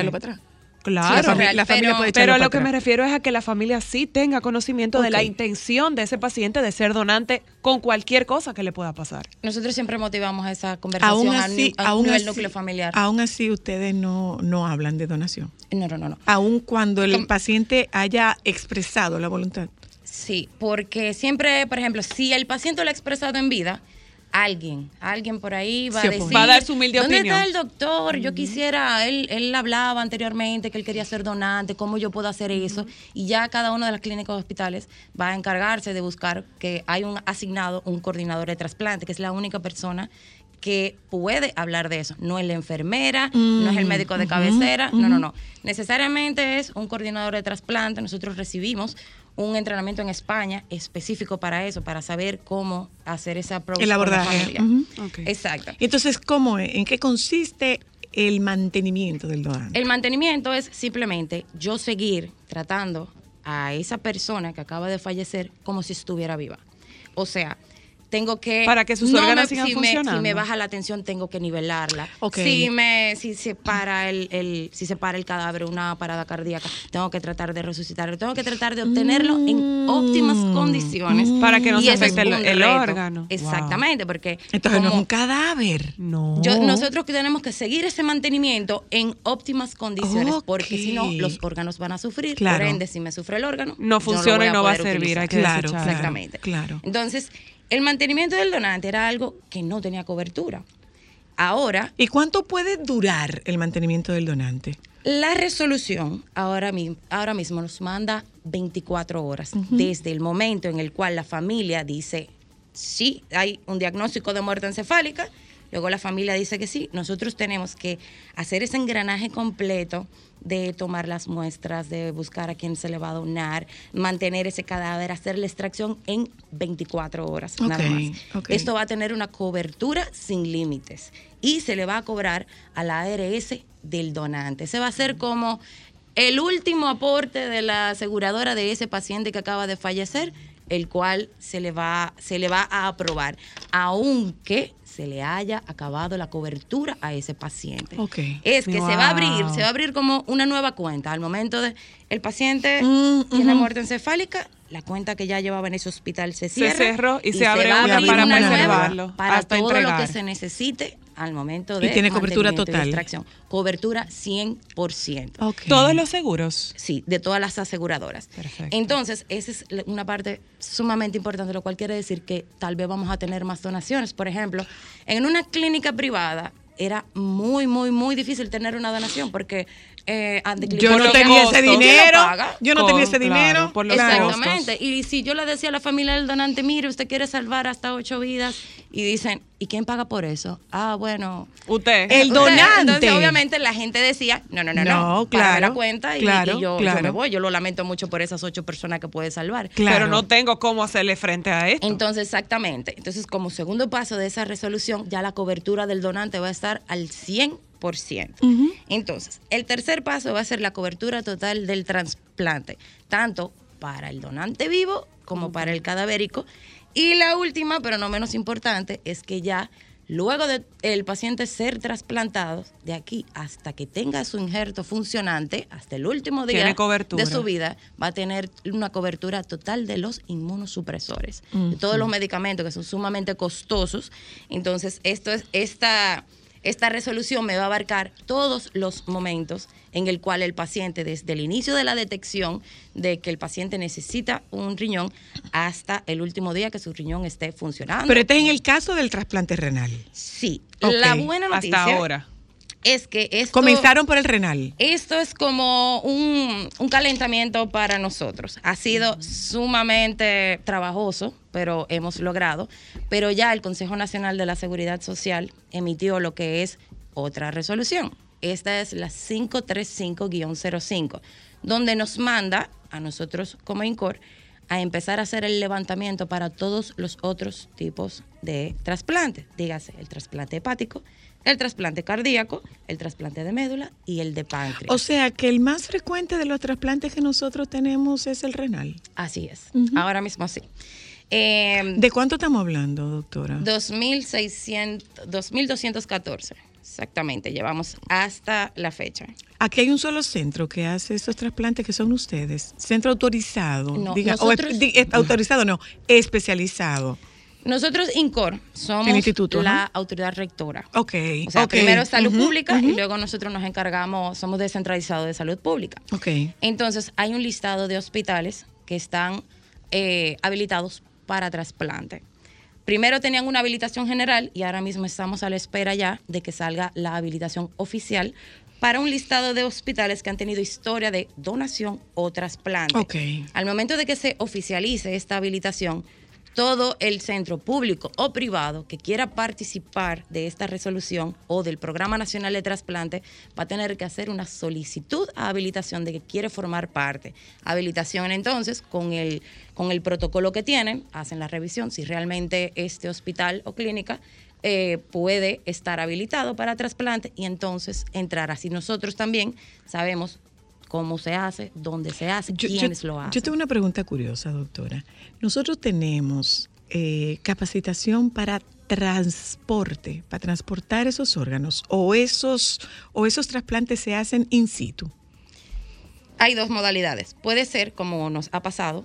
Echarlo para atrás. Claro, la, fami- real, la familia pero- puede echarlo pero a para lo que me refiero es a que la familia sí tenga conocimiento de la intención de ese paciente de ser donante con cualquier cosa que le pueda pasar. nosotros siempre motivamos esa conversación Aún a, así, aún nivel así- núcleo familiar. aún así ustedes no, no hablan de donación. No, no, no, no. Aún cuando el Com- paciente haya expresado la voluntad. Sí, porque siempre, por ejemplo, si el paciente lo ha expresado en vida, alguien, alguien por ahí va a opone. decir, Va a dar su humilde ¿dónde opinión". está el doctor? Yo quisiera, él, él hablaba anteriormente que él quería ser donante, ¿cómo yo puedo hacer eso? Y ya cada una de las clínicas o hospitales va a encargarse de buscar que hay un asignado un coordinador de trasplante, que es la única persona que puede hablar de eso. No es la enfermera, no es el médico de cabecera, no, no, no. Necesariamente es un coordinador de trasplante. Nosotros recibimos un entrenamiento en España específico para eso, para saber cómo hacer esa El con la abordaje, ujú. Ok. Exacto. Entonces, ¿cómo es? ¿En qué consiste el mantenimiento del donante? El mantenimiento es simplemente yo seguir tratando a esa persona que acaba de fallecer como si estuviera viva. O sea, tengo que Para que sus no órganos me- sigan si me, si funcionando. me baja la tensión tengo que nivelarla. Ok. Si me si se para el, el- si se para el cadáver una parada cardíaca, tengo que tratar de resucitarlo, tengo que tratar de obtenerlo en óptimas condiciones Para que no Y se afecte el- órgano. Exactamente, porque Entonces no es un cadáver. No. yo- nosotros tenemos que seguir ese mantenimiento en óptimas condiciones, porque si no, los órganos van a sufrir. Claro. Por ende, si me sufre el órgano, No funciona voy y no va a servir, hay utilizar. que Claro, desecharlo. claro. Exactamente. claro. Entonces, el mantenimiento del donante era algo que no tenía cobertura. Ahora, ¿Y cuánto puede durar el mantenimiento del donante? la resolución ahora, mi- ahora mismo nos manda 24 horas desde el momento en el cual la familia dice, sí, hay un diagnóstico de muerte encefálica, luego la familia dice que sí, nosotros tenemos que hacer ese engranaje completo de tomar las muestras, de buscar a quién se le va a donar, mantener ese cadáver, hacer la extracción en 24 horas nada más. Esto va a tener una cobertura sin límites y se le va a cobrar a la ARS del donante. Se va a hacer como el último aporte de la aseguradora de ese paciente que acaba de fallecer, el cual se le va, se le va a aprobar, aunque se le haya acabado la cobertura a ese paciente. Ok. Es que se va a abrir, se va a abrir como una nueva cuenta. Al momento de el paciente Mm, tiene ujú. muerte encefálica, la cuenta que ya llevaba en ese hospital se Se cierra cerró y se abre va a una abrir para una nueva preservarlo para hasta todo lo que se necesite al momento Y de tiene cobertura y total. extracción. Cobertura 100%. Ok. Todos los seguros. Sí, de todas las aseguradoras. Perfecto. Entonces, esa es una parte sumamente importante, lo cual quiere decir que tal vez vamos a tener más donaciones. Por ejemplo, en una clínica privada era muy, muy, muy difícil tener una donación porque eh, Yo no tenía ese ¿quién lo dinero. Yo no Con- tenía ese claro, dinero. por los claro. costos. Exactamente. Y si yo le decía a la familia del donante, mire, usted quiere salvar hasta ocho vidas, y dicen, ¿y quién paga por eso? Ah, bueno. Usted. El Usted. donante. Entonces, obviamente, la gente decía, no, no, no, no, No, claro, la cuenta y, claro, y yo, yo claro. me voy. Yo lo lamento mucho por esas ocho personas que puede salvar. Claro. Pero no tengo cómo hacerle frente a esto. Entonces, exactamente. Entonces, como segundo paso de esa resolución, ya la cobertura del donante va a estar al 100%. Entonces, el tercer paso va a ser la cobertura total del trasplante, tanto para el donante vivo como para el cadavérico. Y la última, pero no menos importante, es que ya luego de el paciente ser trasplantado, de aquí hasta que tenga su injerto funcionante, hasta el último día de su vida, va a tener una cobertura total de los inmunosupresores, de todos los medicamentos que son sumamente costosos. Entonces, esto es esta esta resolución me va a abarcar todos los momentos en el cual el paciente, desde el inicio de la detección de que el paciente necesita un riñón hasta el último día que su riñón esté funcionando. Pero este es en el caso del trasplante renal. Sí, la buena noticia Hasta ahora. Es que esto... Comenzaron por el renal. Esto es como un, un calentamiento para nosotros. Ha sido sumamente trabajoso, pero hemos logrado. Pero ya el Consejo Nacional de la Seguridad Social emitió lo que es otra resolución. esta es la 535-05, donde nos manda a nosotros como INCOR a empezar a hacer el levantamiento para todos los otros tipos de trasplantes. Dígase, el trasplante hepático, el trasplante cardíaco, el trasplante de médula y el de páncreas. O sea que el más frecuente de los trasplantes que nosotros tenemos es el renal. Así es. Ahora mismo sí. Eh, ¿De cuánto estamos hablando, doctora? 2600, 2214. Exactamente, llevamos hasta la fecha. Aquí hay un solo centro que hace estos trasplantes que son ustedes. Centro autorizado. No, diga, o nosotros- espe- di- autorizado no, especializado. Nosotros, INCOR, somos El instituto, la autoridad rectora. Ok. O sea, primero salud pública y luego nosotros nos encargamos, somos descentralizados de salud pública. Ok. Entonces, hay un listado de hospitales que están eh, habilitados para trasplante. Primero tenían una habilitación general y ahora mismo estamos a la espera ya de que salga la habilitación oficial para un listado de hospitales que han tenido historia de donación o trasplante. Ok. Al momento de que se oficialice esta habilitación, todo el centro público o privado que quiera participar de esta resolución o del Programa Nacional de Trasplante va a tener que hacer una solicitud a habilitación de que quiere formar parte. Habilitación entonces con el, con el protocolo que tienen, hacen la revisión si realmente este hospital o clínica eh, puede estar habilitado para trasplante y entonces entrar. Así nosotros también sabemos cómo se hace, dónde se hace, Yo- yo- quiénes lo hacen. Yo tengo una pregunta curiosa, doctora. Nosotros tenemos eh, capacitación para transporte, para transportar esos órganos, o esos, o esos trasplantes se hacen in situ. Hay dos modalidades. Puede ser, como nos ha pasado,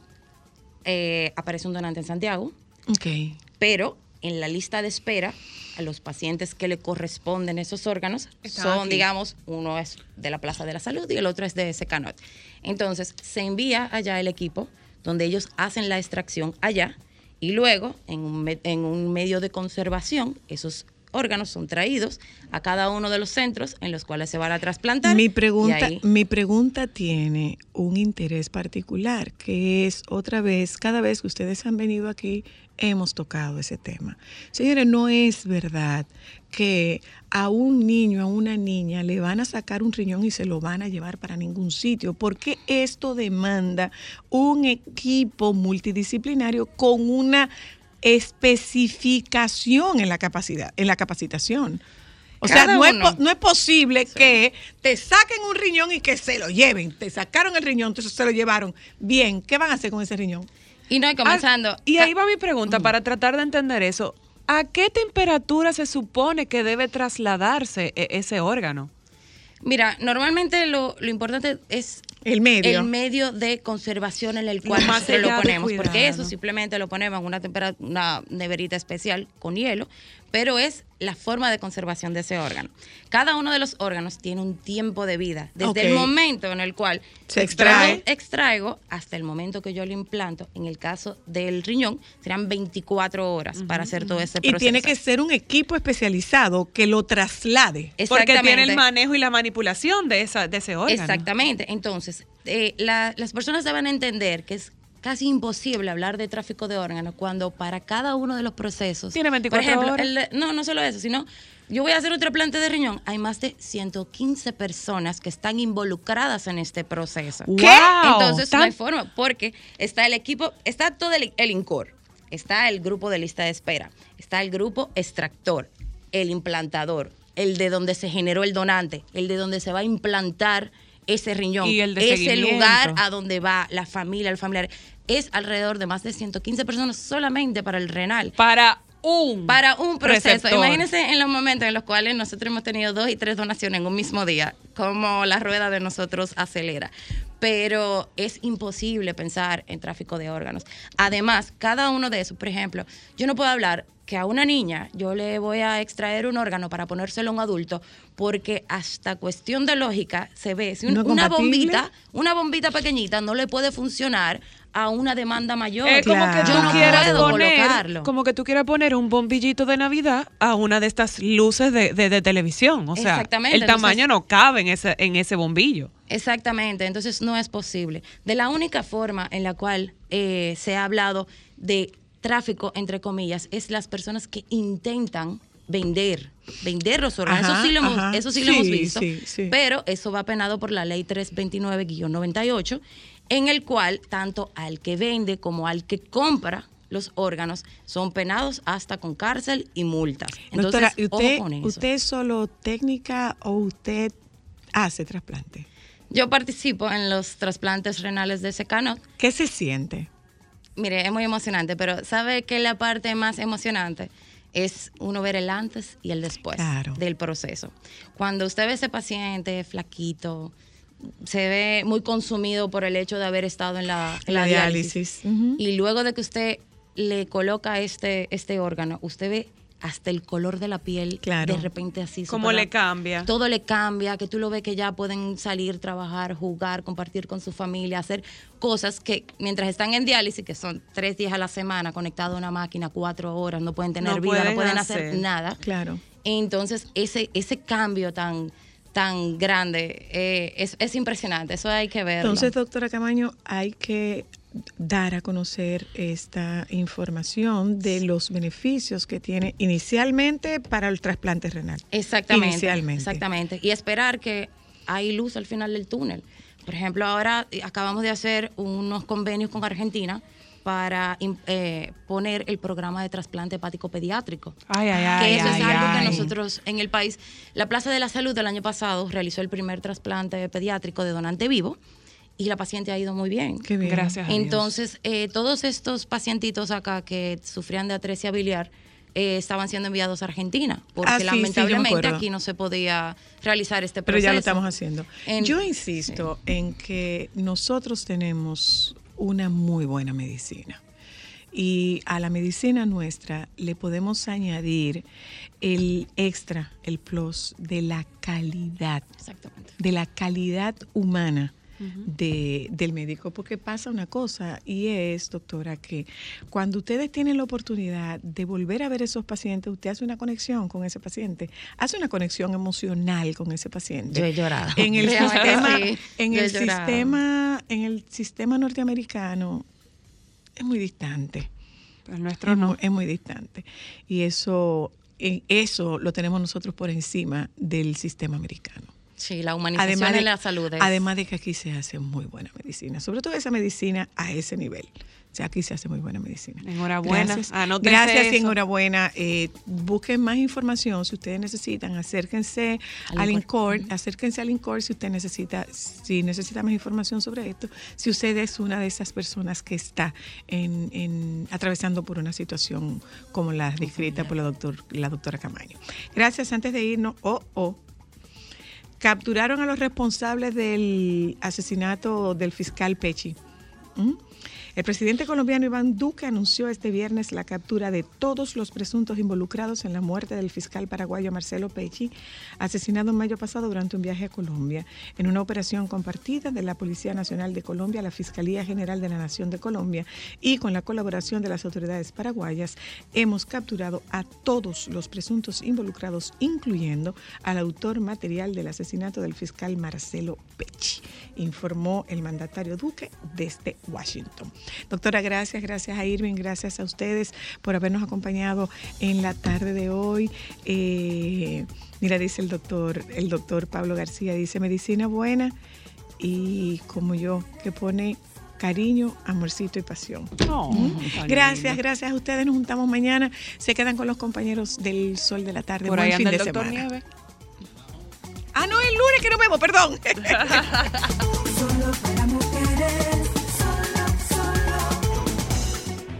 eh, aparece un donante en Santiago, Ok. pero en la lista de espera, a los pacientes que le corresponden esos órganos son, aquí. digamos, uno es de la Plaza de la Salud y el otro es de Secanot. Entonces, se envía allá el equipo, donde ellos hacen la extracción allá, y luego, en un, en un medio de conservación, esos órganos son traídos a cada uno de los centros en los cuales se van a trasplantar. Mi pregunta, ahí- mi pregunta tiene un interés particular, que es otra vez, cada vez que ustedes han venido aquí, hemos tocado ese tema. Señores, no es verdad que a un niño, a una niña, le van a sacar un riñón y se lo van a llevar para ningún sitio, porque esto demanda un equipo multidisciplinario con una especificación en la capacidad, en la capacitación. O sea, no es, no es posible que te saquen un riñón y que se lo lleven. Te sacaron el riñón, entonces se lo llevaron. Bien, ¿qué van a hacer con ese riñón? Y no, y comenzando. Ah, y ahí va mi pregunta para tratar de entender eso. ¿A qué temperatura se supone que debe trasladarse e- ese órgano? Mira, normalmente lo, lo importante es El medio. el medio de conservación en el cual nosotros lo ponemos, porque eso simplemente lo ponemos en una, una neverita especial con hielo, pero es la forma de conservación de ese órgano. Cada uno de los órganos tiene un tiempo de vida, desde el momento en el cual Se extrae. extraigo hasta el momento que yo lo implanto. En el caso del riñón, serán 24 horas para hacer todo ese Y proceso. tiene que ser un equipo especializado que lo traslade. Porque tiene el manejo y la manipulación de, esa, de ese órgano. Exactamente. Entonces, eh, la- las personas deben entender que es casi imposible hablar de tráfico de órganos cuando para cada uno de los procesos. Tiene 24 por ejemplo, horas. el no, no solo eso, sino yo voy a hacer un trasplante de riñón. Hay más de 115 personas que están involucradas en este proceso. ¿Qué? Entonces, no Tan- hay forma, porque está el equipo, está todo el, el INCOR, está el grupo de lista de espera, está el grupo extractor, el implantador, el de donde se generó el donante, el de donde se va a implantar ese riñón, Y el de ese lugar a donde va la familia, el familiar. Es alrededor de más de 115 personas solamente para el renal. Para un Para un proceso. receptor. Imagínense en los momentos en los cuales nosotros hemos tenido dos y tres donaciones en un mismo día, como la rueda de nosotros acelera. Pero es imposible pensar en tráfico de órganos. Además, cada uno de esos, por ejemplo, yo no puedo hablar que a una niña yo le voy a extraer un órgano para ponérselo a un adulto, porque hasta cuestión de lógica se ve, si un- ¿No es una bombita, una bombita pequeñita no le puede funcionar a una demanda mayor. Es como que tú Yo no quieras puedo poner, colocarlo. como que tú quieras poner un bombillito de Navidad a una de estas luces de, de- de televisión. O sea, Exactamente, el tamaño no cabe en ese, en ese bombillo. Exactamente, entonces no es posible. De la única forma en la cual eh, se ha hablado de tráfico, entre comillas, es las personas que intentan vender, vender los órganos. Ajá, eso sí lo hemos, ajá. eso sí lo hemos visto. sí, sí. Pero eso va penado por la ley 329-98, en el cual tanto al que vende como al que compra los órganos son penados hasta con cárcel y multas. Entonces, Doctora, ¿y ojo ¿usted, con eso. ¿usted es solo técnica o usted hace trasplante? Yo participo en los trasplantes renales de secano. ¿Qué se siente? Mire, es muy emocionante, pero ¿sabe que la parte más emocionante es uno ver el antes y el después Claro. del proceso? Cuando usted ve ese paciente flaquito, se ve muy consumido por el hecho de haber estado en la, en La la diálisis. Y luego de que usted le coloca este, este órgano, usted ve hasta el color de la piel Claro. de repente así. Cómo súper- le cambia. Todo le cambia, que tú lo ves que ya pueden salir, trabajar, jugar, compartir con su familia, hacer cosas que mientras están en diálisis, que son tres días a la semana conectados a una máquina, cuatro horas, no pueden tener No vida, pueden no pueden hacer, hacer. nada. Claro. Entonces, ese, ese cambio tan, tan grande eh, es, es impresionante, eso hay que verlo. Entonces, doctora Camaño, hay que dar a conocer esta información de los beneficios que tiene inicialmente para el trasplante renal. Exactamente. Inicialmente. Exactamente. Y esperar que hay luz al final del túnel. Por ejemplo, ahora eh, acabamos de hacer unos convenios con Argentina para eh, poner el programa de trasplante hepático pediátrico. Ay, ay, que ay. eso es ay, algo ay. que nosotros en el país, la Plaza de la Salud del año pasado realizó el primer trasplante pediátrico de donante vivo y la paciente ha ido muy bien. Qué bien. Gracias a Dios. Entonces, eh, todos estos pacientitos acá que sufrían de atresia biliar eh, estaban siendo enviados a Argentina, porque Ah, sí, lamentablemente aquí no se podía realizar este Pero proceso. ya lo estamos haciendo. En- Yo insisto en que nosotros tenemos una muy buena medicina. Y a la medicina nuestra le podemos añadir el extra, el plus de la calidad, Exactamente. de la calidad humana de- del médico. Porque pasa una cosa y es, doctora, que cuando ustedes tienen la oportunidad de volver a ver esos pacientes, usted hace una conexión con ese paciente, hace una conexión emocional con ese paciente. Yo he llorado. En el sistema, sí, en yo el llorado. sistema, en el sistema norteamericano es muy distante. El nuestro Es no. muy, es muy distante. Y eso, en eso lo tenemos nosotros por encima del sistema americano. Sí, la humanización de la salud. es- además de que aquí se hace muy buena medicina, sobre todo esa medicina a ese nivel. O sea, aquí se hace muy buena medicina. Enhorabuena. Gracias, Anótense Gracias y enhorabuena. Eh, busquen más información si ustedes necesitan. Acérquense Al INCOR. INCOR. Acérquense al INCOR si usted necesita, si necesita más información sobre esto. Si usted es una de esas personas que está en, en- atravesando por una situación como la descrita por la, doctor, la doctora Camaño. Gracias. Antes de irnos, oh, oh, capturaron a los responsables del asesinato del fiscal Pechi. ¿Mm? El presidente colombiano Iván Duque anunció este viernes la captura de todos los presuntos involucrados en la muerte del fiscal paraguayo Marcelo Pecci, asesinado en mayo pasado durante un viaje a Colombia, en una operación compartida de la Policía Nacional de Colombia, la Fiscalía General de la Nación de Colombia y con la colaboración de las autoridades paraguayas, hemos capturado a todos los presuntos involucrados, incluyendo al autor material del asesinato del fiscal Marcelo Pecci, informó el mandatario Duque desde Washington. Doctora, gracias, gracias a Irving, gracias a ustedes por habernos acompañado en la tarde de hoy. Eh, mira, dice el doctor, el doctor Pablo García, dice medicina buena y como yo, que pone cariño, amorcito y pasión. Oh, tan Gracias, gracias a ustedes. Nos juntamos mañana. Se quedan con los compañeros del Sol de la Tarde. Por Buen ahí fin anda el de doctor semana. Nieves. Ah, no, el lunes que nos vemos, perdón. Solo para mujeres,